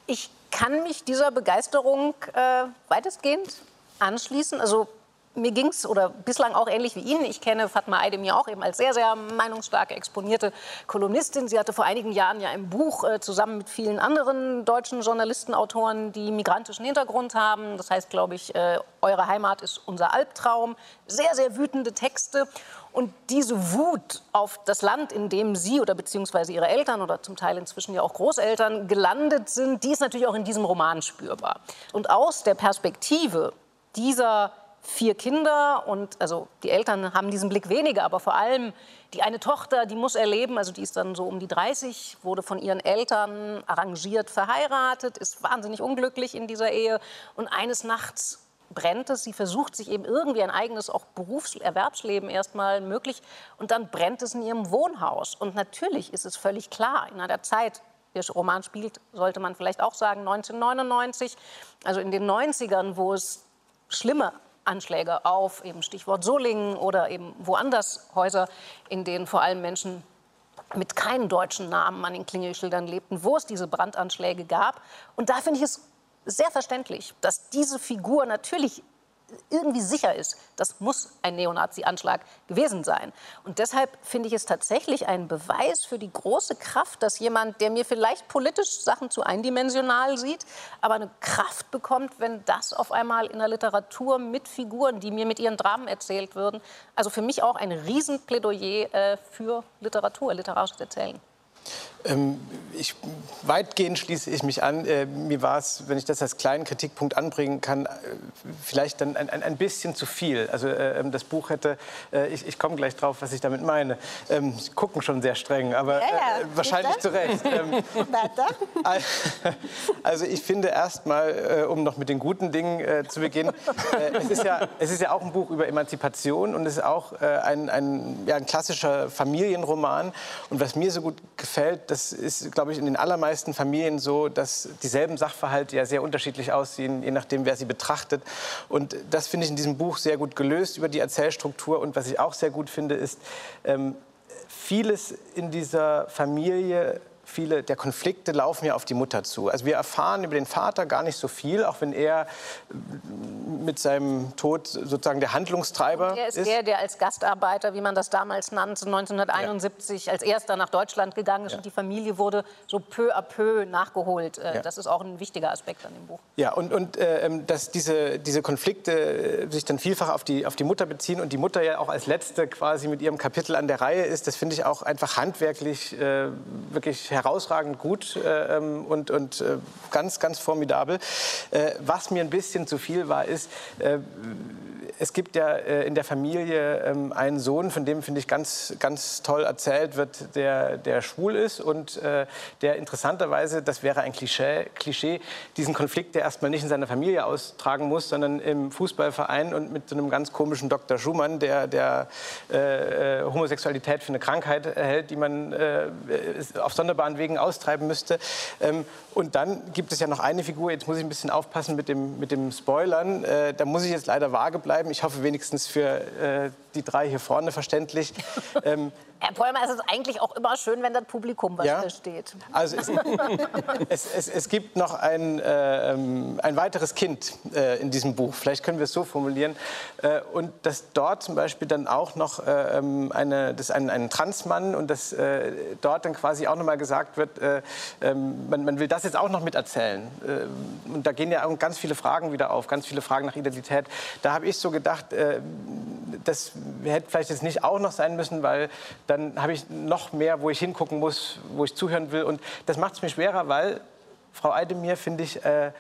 B: Ich kann mich dieser Begeisterung äh, weitestgehend anschließen. Also mir ging es oder bislang auch ähnlich wie Ihnen. Ich kenne Fatma Aydemir auch eben als sehr, sehr meinungsstarke, exponierte Kolumnistin. Sie hatte vor einigen Jahren ja ein Buch äh, zusammen mit vielen anderen deutschen Journalisten, Autoren, die migrantischen Hintergrund haben. Das heißt, glaube ich, äh, Eure Heimat ist unser Albtraum. Sehr, sehr wütende Texte. Und diese Wut auf das Land, in dem Sie oder beziehungsweise Ihre Eltern oder zum Teil inzwischen ja auch Großeltern gelandet sind, die ist natürlich auch in diesem Roman spürbar. Und aus der Perspektive dieser vier Kinder und also die Eltern haben diesen Blick weniger, aber vor allem die eine Tochter, die muss erleben, also die ist dann so um die 30, wurde von ihren Eltern arrangiert verheiratet, ist wahnsinnig unglücklich in dieser Ehe und eines Nachts brennt es. Sie versucht sich eben irgendwie ein eigenes auch Berufs-, Erwerbsleben erstmal möglich und dann brennt es in ihrem Wohnhaus. Und natürlich ist es völlig klar, in einer Zeit, der Roman spielt, sollte man vielleicht auch sagen, 1999, also in den 90ern, wo es schlimmer Anschläge auf eben Stichwort Solingen oder eben woanders Häuser, in denen vor allem Menschen mit keinen deutschen Namen an den Klingelschildern lebten, wo es diese Brandanschläge gab. Und da finde ich es sehr verständlich, dass diese Figur natürlich irgendwie sicher ist, das muss ein Neonazi-Anschlag gewesen sein. Und deshalb finde ich es tatsächlich ein Beweis für die große Kraft, dass jemand, der mir vielleicht politisch Sachen zu eindimensional sieht, aber eine Kraft bekommt, wenn das auf einmal in der Literatur mit Figuren, die mir mit ihren Dramen erzählt würden, also für mich auch ein Riesenplädoyer äh, für Literatur, literarisches Erzählen.
E: Ähm, ich, weitgehend schließe ich mich an. Äh, mir war es, wenn ich das als kleinen Kritikpunkt anbringen kann, äh, vielleicht dann ein, ein, ein bisschen zu viel. Also äh, ähm, das Buch hätte, ich, ich komme gleich drauf, was ich damit meine. Ähm, Sie gucken schon sehr streng, aber ja, ja. Wahrscheinlich zu Recht. Ähm, also ich finde erstmal, um noch mit den guten Dingen zu beginnen, es, ist ja, es ist ja auch ein Buch über Emanzipation und es ist auch ein, ein, ja, ein klassischer Familienroman. Und was mir so gut gefällt, das ist, glaube ich, in den allermeisten Familien so, dass dieselben Sachverhalte ja sehr unterschiedlich aussehen, je nachdem, wer sie betrachtet. Und das finde ich in diesem Buch sehr gut gelöst über die Erzählstruktur. Und was ich auch sehr gut finde, ist, ähm, vieles in dieser Familie viele der Konflikte laufen ja auf die Mutter zu. Also wir erfahren über den Vater gar nicht so viel, auch wenn er mit seinem Tod sozusagen der Handlungstreiber
B: Und er ist.
E: ist
B: der, der als Gastarbeiter, wie man das damals nannte, 1971 ja. als erster nach Deutschland gegangen ist ja. und die Familie wurde so peu à peu nachgeholt. Äh, ja. Das ist auch ein wichtiger Aspekt an dem Buch.
E: Ja, und, und äh, ähm, dass diese, diese Konflikte äh, sich dann vielfach auf die, auf die Mutter beziehen und die Mutter ja auch als letzte quasi mit ihrem Kapitel an der Reihe ist, das finde ich auch einfach handwerklich äh, wirklich herausragend gut äh, ähm, und, und äh, ganz, ganz formidabel. Äh, was mir ein bisschen zu viel war, ist, äh, es gibt ja äh, in der Familie ähm, einen Sohn, von dem finde ich ganz, ganz toll erzählt wird, der, der schwul ist und äh, der interessanterweise, das wäre ein Klischee, Klischee, diesen Konflikt, der erstmal nicht in seiner Familie austragen muss, sondern im Fußballverein und mit so einem ganz komischen Dr. Schumann, der, der Homosexualität für eine Krankheit erhält, die man auf sonderbaren Wegen austreiben müsste. Ähm, und dann gibt es ja noch eine Figur, jetzt muss ich ein bisschen aufpassen mit dem, mit dem Spoilern, äh, da muss ich jetzt leider vage bleiben. Ich hoffe wenigstens für äh, die drei hier vorne verständlich.
B: ähm, Herr Pollmer, es ist eigentlich auch immer schön, wenn das Publikum was ja? versteht.
E: Also es, es, es, es, gibt noch ein, äh, ein weiteres Kind äh, in diesem Buch. Vielleicht können wir es so formulieren. Äh, und dass dort zum Beispiel dann auch noch äh, ähm, eine, das ein, ein Transmann und dass äh, dort dann quasi auch noch mal gesagt wird, äh, ähm, man, man, will das jetzt auch noch miterzählen. und da gehen ja auch ganz viele Fragen wieder auf, ganz viele Fragen nach Identität. Da habe ich so gedacht, das hätte vielleicht jetzt nicht auch noch sein müssen, weil dann habe ich noch mehr, wo ich hingucken muss, wo ich zuhören will. Und das macht es mir schwerer, weil Frau Eidemir, finde ich, äh,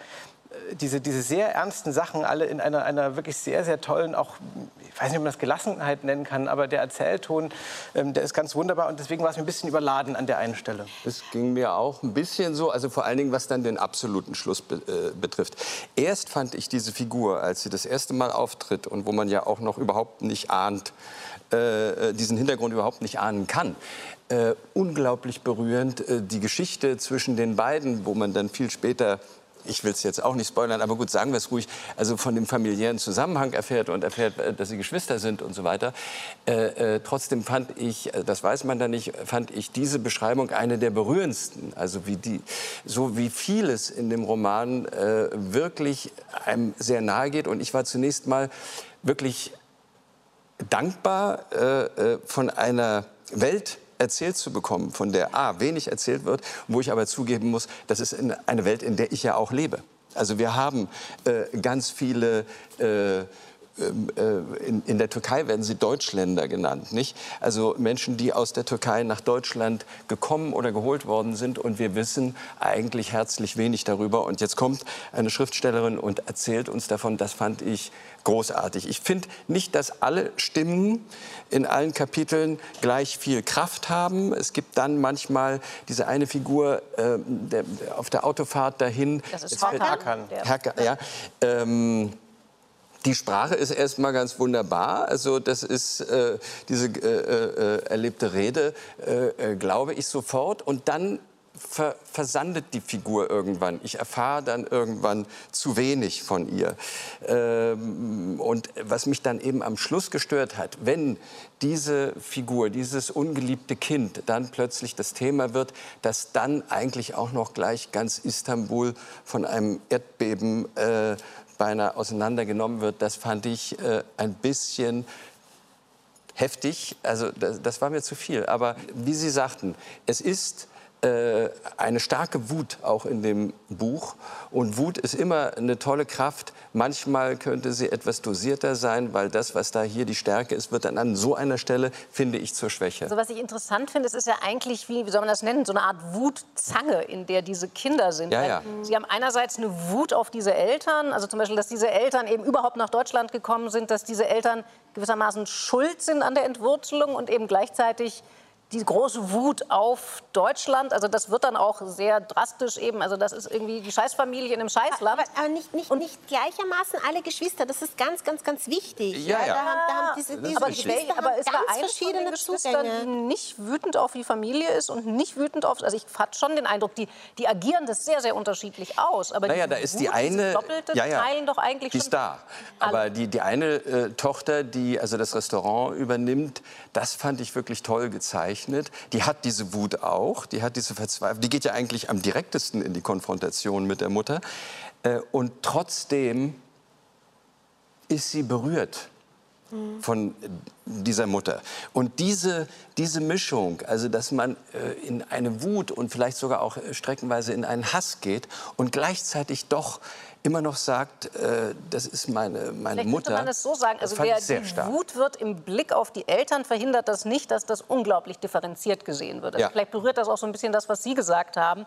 E: diese, diese sehr ernsten Sachen alle in einer, einer wirklich sehr, sehr tollen, auch, ich weiß nicht, ob man das Gelassenheit nennen kann, aber der Erzählton, ähm, der ist ganz wunderbar und deswegen war es mir ein bisschen überladen an der einen Stelle.
D: Das ging mir auch ein bisschen so, also vor allen Dingen, was dann den absoluten Schluss be äh, betrifft. Erst fand ich diese Figur, als sie das erste Mal auftritt und wo man ja auch noch überhaupt nicht ahnt, äh, diesen Hintergrund überhaupt nicht ahnen kann. Äh, unglaublich berührend. Äh, die Geschichte zwischen den beiden, wo man dann viel später ich will es jetzt auch nicht spoilern, aber gut, sagen wir es ruhig, also von dem familiären Zusammenhang erfährt und erfährt, äh, dass sie Geschwister sind und so weiter. Äh, äh, trotzdem fand ich, äh, das weiß man da nicht, fand ich diese Beschreibung eine der berührendsten. Also wie die, so wie vieles in dem Roman äh, wirklich einem sehr nahe geht. Und ich war zunächst mal wirklich dankbar äh, von einer Welt erzählt zu bekommen, von der A, wenig erzählt wird, wo ich aber zugeben muss, das ist eine Welt, in der ich ja auch lebe. Also wir haben äh, ganz viele äh, in, in, der Türkei werden sie Deutschländer genannt, nicht? Also Menschen, die aus der Türkei nach Deutschland gekommen oder geholt worden sind und wir wissen eigentlich herzlich wenig darüber. Und jetzt kommt eine Schriftstellerin und erzählt uns davon. Das fand ich großartig. Ich finde nicht, dass alle Stimmen in allen Kapiteln gleich viel Kraft haben. Es gibt dann manchmal diese eine Figur äh, der, auf der Autofahrt dahin.
B: Das ist Hakan.
D: Hakan. Ja. Ähm, die Sprache ist erstmal ganz wunderbar. Also das ist äh, diese äh, äh, erlebte Rede, äh, äh, glaube ich sofort. Und dann ver versandet die Figur irgendwann. Ich erfahre dann irgendwann zu wenig von ihr. Ähm, und was mich dann eben am Schluss gestört hat, wenn diese Figur, dieses ungeliebte Kind dann plötzlich das Thema wird, dass dann eigentlich auch noch gleich ganz Istanbul von einem Erdbeben äh, beinahe auseinandergenommen wird, das fand ich äh, ein bisschen heftig. Also das, das war mir zu viel. Aber wie Sie sagten, es ist äh, eine starke Wut auch in dem Buch. Und Wut ist immer eine tolle Kraft. Manchmal könnte sie etwas dosierter sein, weil das, was da hier die Stärke ist, wird dann an so einer Stelle, finde ich, zur Schwäche.
B: Also was ich interessant finde, es ist ja eigentlich, wie, wie soll man das nennen, so eine Art Wutzange, in der diese Kinder sind.
D: Ja, ja.
B: Sie haben einerseits eine Wut auf diese Eltern, also zum Beispiel, dass diese Eltern eben überhaupt nach Deutschland gekommen sind, dass diese Eltern gewissermaßen schuld sind an der Entwurzelung und eben gleichzeitig die große Wut auf Deutschland. Also das wird dann auch sehr drastisch eben. Also das ist irgendwie die Scheißfamilie in einem Scheißland.
C: Aber, aber nicht, nicht, nicht gleichermaßen alle Geschwister. Das ist ganz, ganz, ganz wichtig.
D: Ja, ja.
C: Da haben, da haben diese, diese
B: aber,
C: Geschwister
B: aber eine
C: verschiedene Zugänge.
B: die nicht wütend auf die Familie ist und nicht wütend auf... Also ich hatte schon den Eindruck, die, die agieren das sehr, sehr unterschiedlich aus. Aber
D: Naja, da ist
B: Wut,
D: die eine,
B: doppelte
D: ja, ja,
B: teilen doch eigentlich
D: die
B: schon
D: ist da. Aber die, die eine äh, Tochter, die also das Restaurant übernimmt, das fand ich wirklich toll gezeichnet. Die hat diese Wut auch, die hat diese Verzweiflung. Die geht ja eigentlich am direktesten in die Konfrontation mit der Mutter. Äh, und trotzdem ist sie berührt von dieser Mutter. Und diese, diese Mischung, also dass man äh, in eine Wut und vielleicht sogar auch äh, streckenweise in einen Hass geht und gleichzeitig doch immer noch sagt, äh, das ist meine, meine
B: Vielleicht
D: Mutter.
B: könnte man es so sagen,
D: das
B: also wer die
D: stark.
B: Wut wird im Blick auf die Eltern, verhindert das nicht, dass das unglaublich differenziert gesehen wird. Also
D: Ja.
B: Vielleicht berührt das auch so ein bisschen das, was Sie gesagt haben.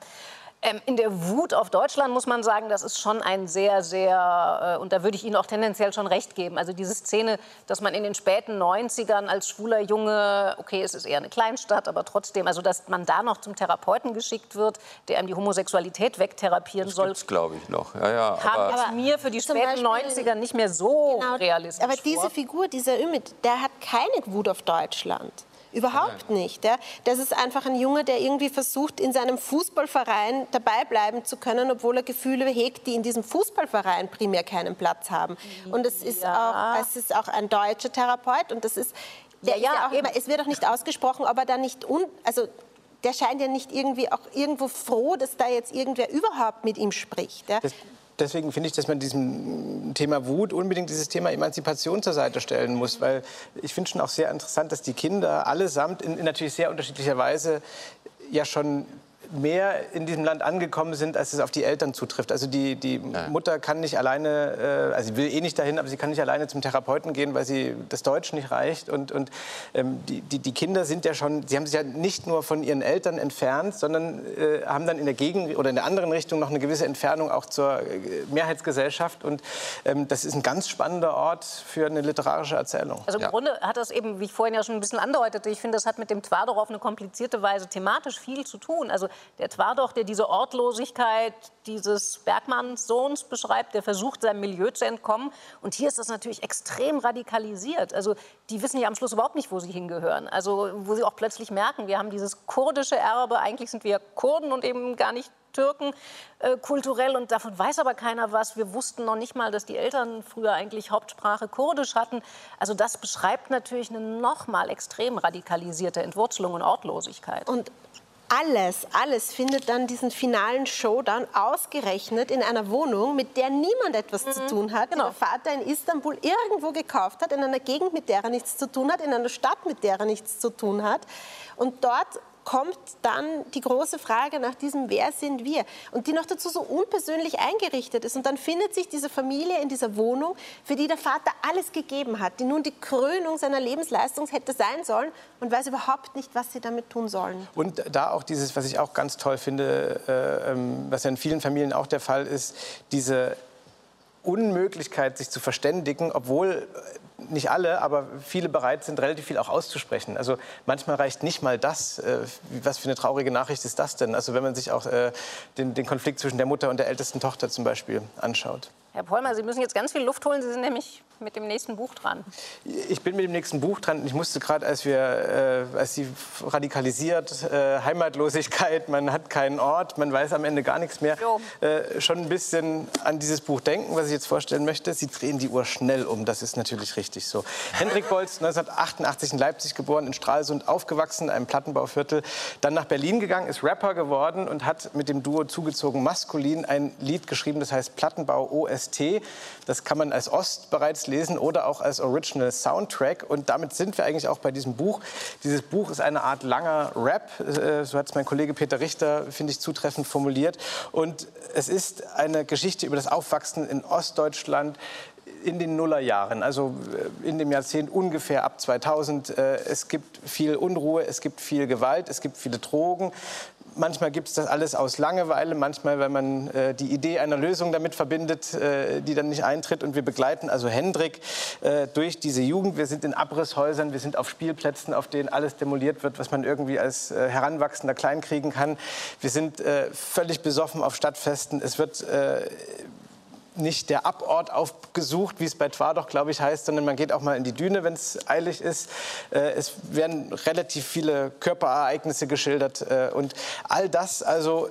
B: Ähm, in der Wut auf Deutschland muss man sagen, das ist schon ein sehr, sehr, äh, und da würde ich Ihnen auch tendenziell schon recht geben. Also diese Szene, dass man in den späten 90ern als schwuler Junge, okay, es ist eher eine Kleinstadt, aber trotzdem, also dass man da noch zum Therapeuten geschickt wird, der einem die Homosexualität wegtherapieren soll,
D: Das glaube ich noch. Ja, ja,
B: kam
D: aber
B: mir für die späten
C: Beispiel-
B: 90er nicht mehr so
C: Genau,
B: realistisch
C: Aber diese
B: vor.
C: Figur, dieser Ümit, der hat keine Wut auf Deutschland. Überhaupt nicht. Ja. Das ist einfach ein Junge, der irgendwie versucht, in seinem Fußballverein dabei bleiben zu können, obwohl er Gefühle hegt, die in diesem Fußballverein primär keinen Platz haben. Und es ist,
B: Ja.
C: auch, es ist auch ein deutscher Therapeut und das ist, der
B: Ja,
C: ist
B: ja,
C: ja auch immer, es wird auch nicht ausgesprochen, ob er da nicht, un, also der scheint ja nicht irgendwie auch irgendwo froh, dass da jetzt irgendwer überhaupt mit ihm spricht. Ja.
E: Das, deswegen finde ich, dass man diesem Thema Wut unbedingt dieses Thema Emanzipation zur Seite stellen muss, weil ich finde schon auch sehr interessant, dass die Kinder allesamt in, in natürlich sehr unterschiedlicher Weise ja schon mehr in diesem Land angekommen sind, als es auf die Eltern zutrifft. Also die, die Mutter kann nicht alleine, äh, also sie will eh nicht dahin, aber sie kann nicht alleine zum Therapeuten gehen, weil sie das Deutsch nicht reicht. Und, und ähm, die, die, die Kinder sind ja schon, sie haben sich ja nicht nur von ihren Eltern entfernt, sondern äh, haben dann in der Gegen oder in der anderen Richtung noch eine gewisse Entfernung auch zur äh, Mehrheitsgesellschaft. Und ähm, das ist ein ganz spannender Ort für eine literarische Erzählung.
B: Also im
D: Ja.
B: Grunde hat das eben, wie ich vorhin ja schon ein bisschen andeutete, ich finde, das hat mit dem Twardorf auf eine komplizierte Weise thematisch viel zu tun. Also der Twardorf, der diese Ortlosigkeit dieses Bergmanns-Sohns beschreibt, der versucht, seinem Milieu zu entkommen. Und hier ist das natürlich extrem radikalisiert. Also die wissen ja am Schluss überhaupt nicht, wo sie hingehören. Also wo sie auch plötzlich merken, wir haben dieses kurdische Erbe, eigentlich sind wir Kurden und eben gar nicht Türken äh, kulturell und davon weiß aber keiner was. Wir wussten noch nicht mal, dass die Eltern früher eigentlich Hauptsprache Kurdisch hatten. Also das beschreibt natürlich eine noch mal extrem radikalisierte Entwurzelung und Ortlosigkeit.
C: Und alles, alles findet dann diesen finalen Showdown ausgerechnet in einer Wohnung, mit der niemand etwas zu tun hat,
B: genau.
C: die der Vater in Istanbul irgendwo gekauft hat, in einer Gegend, mit der er nichts zu tun hat, in einer Stadt, mit der er nichts zu tun hat. Und dort kommt dann die große Frage nach diesem Wer sind wir? Und die noch dazu so unpersönlich eingerichtet ist. Und dann findet sich diese Familie in dieser Wohnung, für die der Vater alles gegeben hat, die nun die Krönung seiner Lebensleistung hätte sein sollen und weiß überhaupt nicht, was sie damit tun sollen.
E: Und da auch dieses, was ich auch ganz toll finde, äh, ähm, was ja in vielen Familien auch der Fall ist, diese Unmöglichkeit, sich zu verständigen, obwohl äh, nicht alle, aber viele bereit sind, relativ viel auch auszusprechen. Also manchmal reicht nicht mal das. Äh, was für eine traurige Nachricht ist das denn? Also wenn man sich auch äh, den, den Konflikt zwischen der Mutter und der ältesten Tochter zum Beispiel anschaut.
B: Herr Pollmer, Sie müssen jetzt ganz viel Luft holen. Sie sind nämlich mit dem nächsten Buch dran.
E: Ich bin mit dem nächsten Buch dran. Ich musste gerade, als wir, äh, als sie radikalisiert, äh, Heimatlosigkeit, man hat keinen Ort, man weiß am Ende gar nichts mehr, äh, schon ein bisschen an dieses Buch denken, was ich jetzt vorstellen möchte. Sie drehen die Uhr schnell um, das ist natürlich richtig so. Hendrik Bolz, 1988 in Leipzig geboren, in Stralsund aufgewachsen, in einem Plattenbauviertel, dann nach Berlin gegangen, ist Rapper geworden und hat mit dem Duo zugezogen Maskulin ein Lied geschrieben, das heißt Plattenbau OST. Das kann man als Ost bereits lesen oder auch als Original Soundtrack. Und damit sind wir eigentlich auch bei diesem Buch. Dieses Buch ist eine Art langer Rap, äh, so hat es mein Kollege Peter Richter, finde ich, zutreffend formuliert. Und es ist eine Geschichte über das Aufwachsen in Ostdeutschland in den Nullerjahren, also äh, in dem Jahrzehnt ungefähr ab 2000. Äh, es gibt viel Unruhe, es gibt viel Gewalt, es gibt viele Drogen. Manchmal gibt es das alles aus Langeweile, manchmal, weil man äh, die Idee einer Lösung damit verbindet, äh, die dann nicht eintritt. Und wir begleiten also Hendrik äh, durch diese Jugend. Wir sind in Abrisshäusern, wir sind auf Spielplätzen, auf denen alles demoliert wird, was man irgendwie als äh, Heranwachsender kleinkriegen kann. Wir sind äh, völlig besoffen auf Stadtfesten. Es wird äh, nicht der Abort aufgesucht, wie es bei Twardach, glaube ich, heißt, sondern man geht auch mal in die Düne, wenn es eilig ist. Äh, es werden relativ viele Körperereignisse geschildert äh, und all das also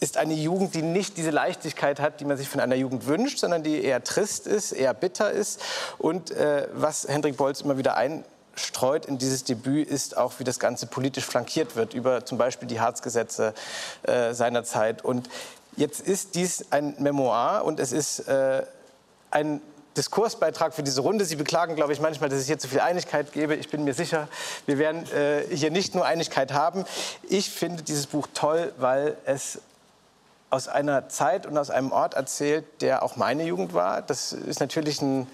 E: ist eine Jugend, die nicht diese Leichtigkeit hat, die man sich von einer Jugend wünscht, sondern die eher trist ist, eher bitter ist. Und äh, was Hendrik Bolz immer wieder einstreut in dieses Debüt, ist auch, wie das Ganze politisch flankiert wird, über zum Beispiel die Harzgesetze äh, seiner Zeit. Und Jetzt ist dies ein Memoir und es ist äh, ein Diskursbeitrag für diese Runde. Sie beklagen, glaube ich, manchmal, dass es hier zu viel Einigkeit gebe. Ich bin mir sicher, wir werden äh, hier nicht nur Einigkeit haben. Ich finde dieses Buch toll, weil es aus einer Zeit und aus einem Ort erzählt, der auch meine Jugend war. Das ist natürlich ein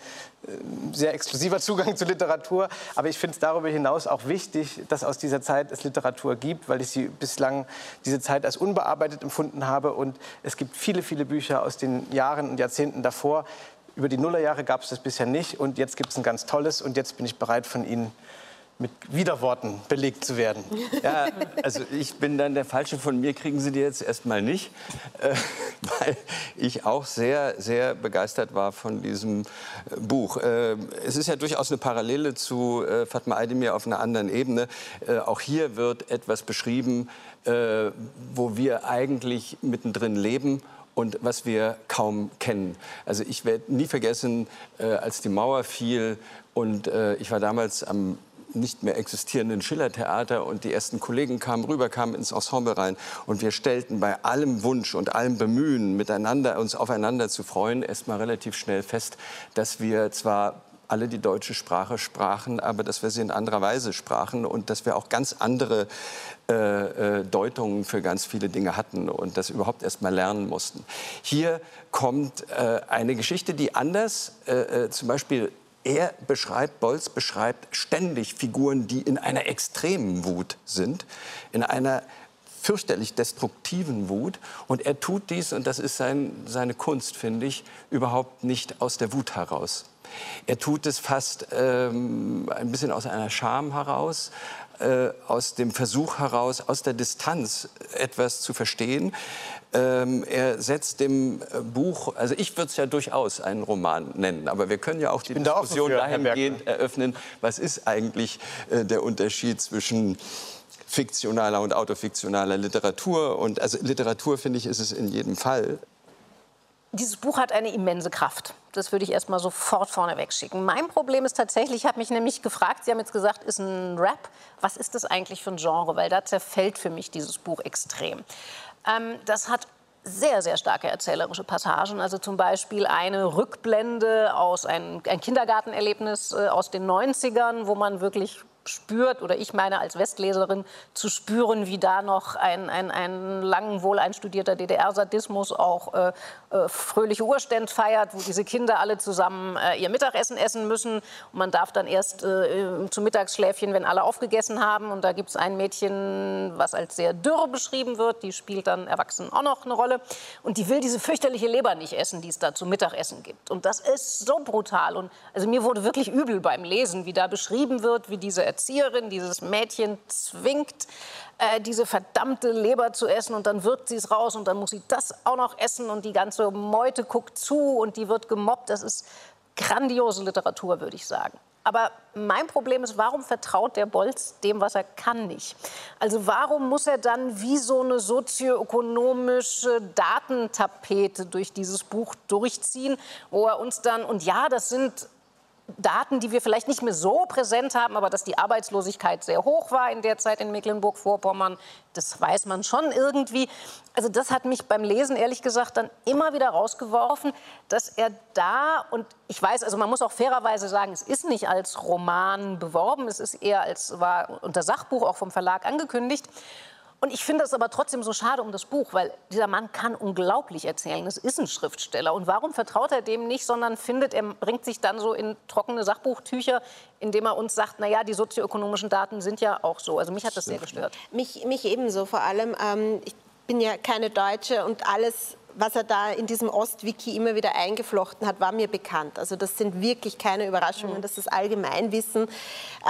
E: sehr exklusiver Zugang zur Literatur. Aber ich finde es darüber hinaus auch wichtig, dass aus dieser Zeit es Literatur gibt, weil ich sie bislang diese Zeit als unbearbeitet empfunden habe. Und es gibt viele, viele Bücher aus den Jahren und Jahrzehnten davor. Über die Nullerjahre gab es das bisher nicht. Und jetzt gibt es ein ganz tolles. Und jetzt bin ich bereit, von Ihnen mit Widerworten belegt zu werden.
D: Ja, also ich bin dann der Falsche. Von mir kriegen Sie die jetzt erstmal nicht, äh, weil ich auch sehr, sehr begeistert war von diesem äh, Buch. Äh, es ist ja durchaus eine Parallele zu äh, Fatma Aydemir auf einer anderen Ebene. Äh, auch hier wird etwas beschrieben, äh, wo wir eigentlich mittendrin leben und was wir kaum kennen. Also ich werde nie vergessen, als die Mauer fiel und ich war damals am nicht mehr existierenden Schillertheater und die ersten Kollegen kamen rüber, kamen ins Ensemble rein und wir stellten bei allem Wunsch und allem Bemühen, miteinander uns aufeinander zu freuen, erst mal relativ schnell fest, dass wir zwar alle die deutsche Sprache sprachen, aber dass wir sie in anderer Weise sprachen und dass wir auch ganz andere äh, äh Deutungen für ganz viele Dinge hatten und das überhaupt erst mal lernen mussten. Hier kommt äh, eine Geschichte, die anders, äh, äh zum Beispiel er beschreibt, Bolz beschreibt ständig Figuren, die in einer extremen Wut sind, in einer fürchterlich destruktiven Wut. Und er tut dies, und das ist sein, seine Kunst, finde ich, überhaupt nicht aus der Wut heraus. Er tut es fast ähm, ein bisschen aus einer Scham heraus, äh, aus dem Versuch heraus, aus der Distanz etwas zu verstehen. Ähm, er setzt dem äh, Buch, also ich würde es ja durchaus einen Roman nennen, aber wir können ja auch die Diskussion da dahingehend eröffnen, was ist eigentlich äh, der Unterschied zwischen fiktionaler und autofiktionaler Literatur. Und also Literatur, finde ich, ist es in jedem Fall.
B: Dieses Buch hat eine immense Kraft. Das würde ich erst mal sofort vorneweg schicken. Mein Problem ist tatsächlich, ich habe mich nämlich gefragt, Sie haben jetzt gesagt, ist ein Rap. Was ist das eigentlich für ein Genre? Weil da zerfällt für mich dieses Buch extrem. Ähm, das hat sehr, sehr starke erzählerische Passagen. Also zum Beispiel eine Rückblende aus ein, ein Kindergartenerlebnis äh, aus den 90ern, wo man wirklich spürt, oder ich meine als Westleserin zu spüren, wie da noch ein, ein, ein lang wohl einstudierter DDR-Sadismus auch äh, äh, fröhliche Urständ feiert, wo diese Kinder alle zusammen äh, ihr Mittagessen essen müssen. Und man darf dann erst äh, zum Mittagsschläfchen, wenn alle aufgegessen haben. Und da gibt es ein Mädchen, was als sehr dürr beschrieben wird. Die spielt dann Erwachsenen auch noch eine Rolle. Und die will diese fürchterliche Leber nicht essen, die es da zum Mittagessen gibt. Und das ist so brutal. Und also mir wurde wirklich übel beim Lesen, wie da beschrieben wird, wie diese Erzieherin dieses Mädchen zwingt, äh, diese verdammte Leber zu essen und dann wirkt sie es raus und dann muss sie das auch noch essen und die ganze Meute guckt zu und die wird gemobbt. Das ist grandiose Literatur, würde ich sagen. Aber mein Problem ist, warum vertraut der Bolz dem, was er kann, nicht? Also warum muss er dann wie so eine sozioökonomische Datentapete durch dieses Buch durchziehen, wo er uns dann, und ja, das sind Daten, die wir vielleicht nicht mehr so präsent haben, aber dass die Arbeitslosigkeit sehr hoch war in der Zeit in Mecklenburg-Vorpommern, das weiß man schon irgendwie. Also das hat mich beim Lesen ehrlich gesagt dann immer wieder rausgeworfen, dass er da und ich weiß, also man muss auch fairerweise sagen, es ist nicht als Roman beworben, es ist eher als war unter Sachbuch auch vom Verlag angekündigt. Und ich finde es aber trotzdem so schade um das Buch, weil dieser Mann kann unglaublich erzählen. Es ist ein Schriftsteller. Und warum vertraut er dem nicht, sondern findet, er bringt sich dann so in trockene Sachbuchtücher, indem er uns sagt, naja, die sozioökonomischen Daten sind ja auch so. Also mich hat das sehr gestört.
C: Mich, mich ebenso vor allem. Ähm, ich bin ja keine Deutsche und alles was er da in diesem Ostwiki immer wieder eingeflochten hat, war mir bekannt. Also das sind wirklich keine Überraschungen, mhm. das ist Allgemeinwissen.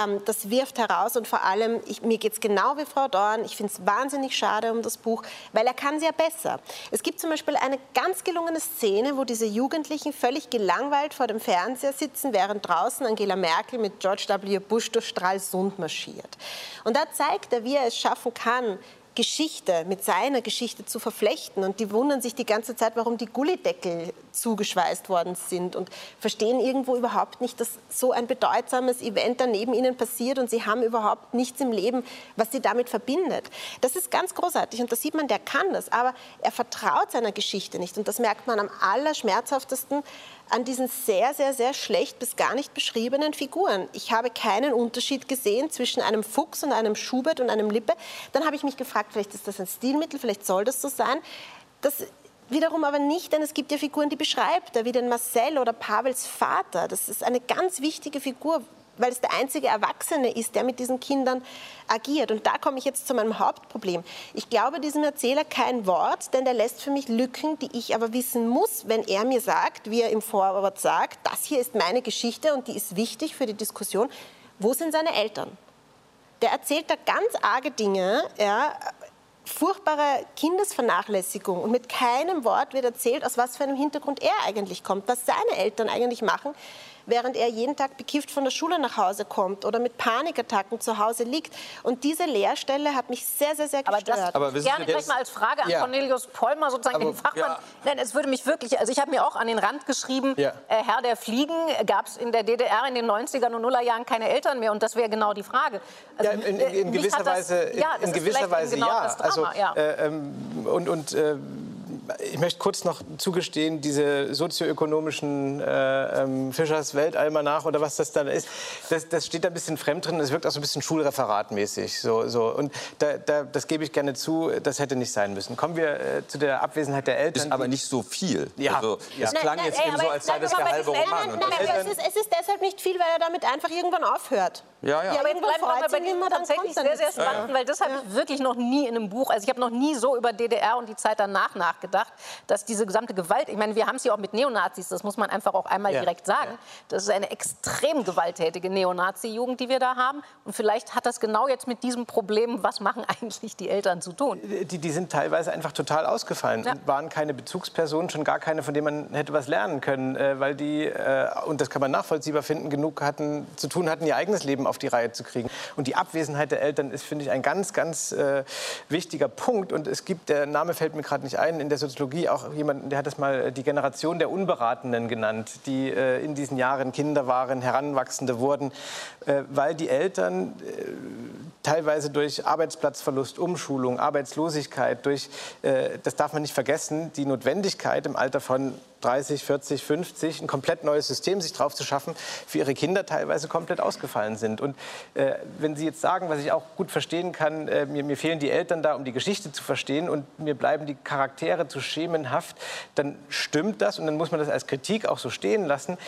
C: Ähm, das wirft heraus und vor allem, ich, mir geht es genau wie Frau Dorn, ich finde es wahnsinnig schade um das Buch, weil er kann es ja besser. Es gibt zum Beispiel eine ganz gelungene Szene, wo diese Jugendlichen völlig gelangweilt vor dem Fernseher sitzen, während draußen Angela Merkel mit George W. Bush durch Stralsund marschiert. Und da zeigt er, wie er es schaffen kann, Geschichte mit seiner Geschichte zu verflechten. Und die wundern sich die ganze Zeit, warum die Gullideckel zugeschweißt worden sind und verstehen irgendwo überhaupt nicht, dass so ein bedeutsames Event daneben ihnen passiert und sie haben überhaupt nichts im Leben, was sie damit verbindet. Das ist ganz großartig und da sieht man, der kann das, aber er vertraut seiner Geschichte nicht. Und das merkt man am allerschmerzhaftesten an diesen sehr, sehr, sehr schlecht bis gar nicht beschriebenen Figuren. Ich habe keinen Unterschied gesehen zwischen einem Fuchs und einem Schubert und einem Lippe. Dann habe ich mich gefragt, vielleicht ist das ein Stilmittel, vielleicht soll das so sein. Das wiederum aber nicht, denn es gibt ja Figuren, die beschreibt er, wie den Marcel oder Pavels Vater. Das ist eine ganz wichtige Figur, weil es der einzige Erwachsene ist, der mit diesen Kindern agiert. Und da komme ich jetzt zu meinem Hauptproblem. Ich glaube diesem Erzähler kein Wort, denn der lässt für mich Lücken, die ich aber wissen muss, wenn er mir sagt, wie er im Vorwort sagt, das hier ist meine Geschichte und die ist wichtig für die Diskussion. Wo sind seine Eltern? Der erzählt da ganz arge Dinge, ja, furchtbare Kindesvernachlässigung und mit keinem Wort wird erzählt, aus was für einem Hintergrund er eigentlich kommt, was seine Eltern eigentlich machen, während er jeden Tag bekifft von der Schule nach Hause kommt oder mit Panikattacken zu Hause liegt. Und diese Leerstelle hat mich sehr, sehr, sehr gestört.
B: Aber, das, aber gerne gleich mal als Frage an ja. Cornelius Pollmer, sozusagen aber, den Fachmann. Ja. Nein, es würde mich wirklich, also ich habe mir auch an den Rand geschrieben, ja. äh, Herr der Fliegen, gab es in der DDR in den 90er und Nullerjahren keine Eltern mehr und das wäre genau die Frage.
E: Also, ja, in, in, in äh, gewisser das, Weise, in, in gewisser Weise genau ja. Drama, also, äh, ähm, und, und äh, ich möchte kurz noch zugestehen, diese sozioökonomischen äh, ähm, Fischers Weltalmanach oder was das dann ist, das, das steht da ein bisschen fremd drin. Es wirkt auch so ein bisschen Schulreferatmäßig. So, so. Und da, da, das gebe ich gerne zu, das hätte nicht sein müssen. Kommen wir äh, zu der Abwesenheit der Eltern.
D: Ist aber nicht so viel.
E: Ja.
D: Also,
E: ja.
D: Es klang
C: nein,
D: jetzt
C: nein,
D: eben so, als sei das der halbe Roman.
C: Nein, nein, nein, es, ist, es ist deshalb nicht viel, weil er damit einfach irgendwann aufhört.
B: Ja, ja. ja aber jetzt bleiben wir bei dem tatsächlich sehr, sehr spannend, ja. weil das habe ich wirklich noch nie in einem Buch, also ich habe noch nie so über DDR und die Zeit danach nachgedacht, dass diese gesamte Gewalt, ich meine, wir haben es ja auch mit Neonazis, das muss man einfach auch einmal ja. direkt sagen, das ist eine extrem gewalttätige Neonazi-Jugend, die wir da haben und vielleicht hat das genau jetzt mit diesem Problem, was machen eigentlich die Eltern zu tun.
E: Die, die sind teilweise einfach total ausgefallen, ja. waren keine Bezugspersonen, schon gar keine, von denen man hätte was lernen können, äh, weil die, äh, und das kann man nachvollziehbar finden, genug hatten, zu tun hatten, ihr eigenes Leben auf die Reihe zu kriegen. Und die Abwesenheit der Eltern ist, finde ich, ein ganz, ganz äh, wichtiger Punkt. Und es gibt, der Name fällt mir gerade nicht ein, in der Soziologie auch jemanden, der hat das mal äh, die Generation der Unberatenen genannt, die äh, in diesen Jahren Kinder waren, Heranwachsende wurden, äh, weil die Eltern äh, teilweise durch Arbeitsplatzverlust, Umschulung, Arbeitslosigkeit, durch, äh, das darf man nicht vergessen, die Notwendigkeit im Alter von 30, 40, 50 ein komplett neues System sich drauf zu schaffen, für ihre Kinder teilweise komplett ausgefallen sind. Und äh, wenn Sie jetzt sagen, was ich auch gut verstehen kann, äh, mir, mir, fehlen die Eltern da, um die Geschichte zu verstehen und mir bleiben die Charaktere zu schemenhaft, dann stimmt das und dann muss man das als Kritik auch so stehen lassen.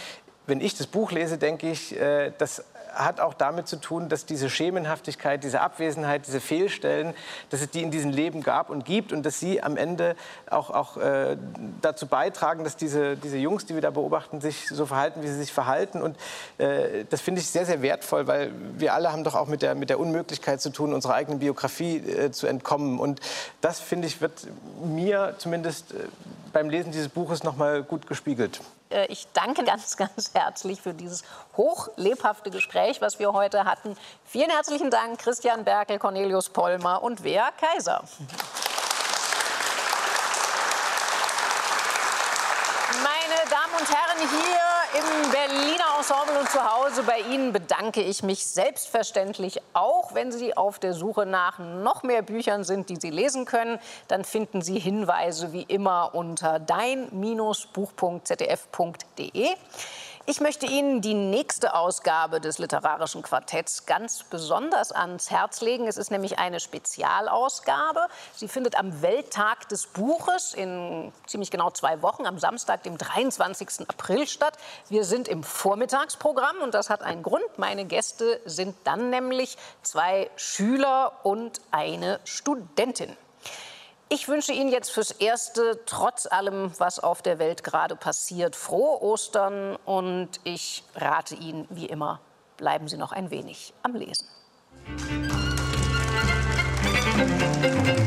E: Wenn ich das Buch lese, denke ich, äh, das hat auch damit zu tun, dass diese Schemenhaftigkeit, diese Abwesenheit, diese Fehlstellen, dass es die in diesem Leben gab und gibt und dass sie am Ende auch, auch äh, dazu beitragen, dass diese, diese Jungs, die wir da beobachten, sich so verhalten, wie sie sich verhalten. Und äh, das finde ich sehr, sehr wertvoll, weil wir alle haben doch auch mit der, mit der Unmöglichkeit zu tun, unserer eigenen Biografie äh, zu entkommen. Und das, finde ich, wird mir zumindest äh, beim Lesen dieses Buches noch mal gut gespiegelt.
B: Äh, ich danke ganz, ganz herzlich für dieses hochlebhafte Gespräch, was wir heute hatten. Vielen herzlichen Dank, Christian Berkel, Cornelius Pollmer und Wea Kaiser. Meine Damen und Herren, hier im Berliner Ensemble und zu Hause bei Ihnen bedanke ich mich selbstverständlich auch. Wenn Sie auf der Suche nach noch mehr Büchern sind, die Sie lesen können, dann finden Sie Hinweise wie immer unter dein-buch.zdf.de. Ich möchte Ihnen die nächste Ausgabe des Literarischen Quartetts ganz besonders ans Herz legen. Es ist nämlich eine Spezialausgabe. Sie findet am Welttag des Buches in ziemlich genau zwei Wochen, am Samstag, dem 23. April statt. Wir sind im Vormittagsprogramm und das hat einen Grund. Meine Gäste sind dann nämlich zwei Schüler und eine Studentin. Ich wünsche Ihnen jetzt fürs Erste, trotz allem, was auf der Welt gerade passiert, frohe Ostern und ich rate Ihnen, wie immer, bleiben Sie noch ein wenig am Lesen. Musik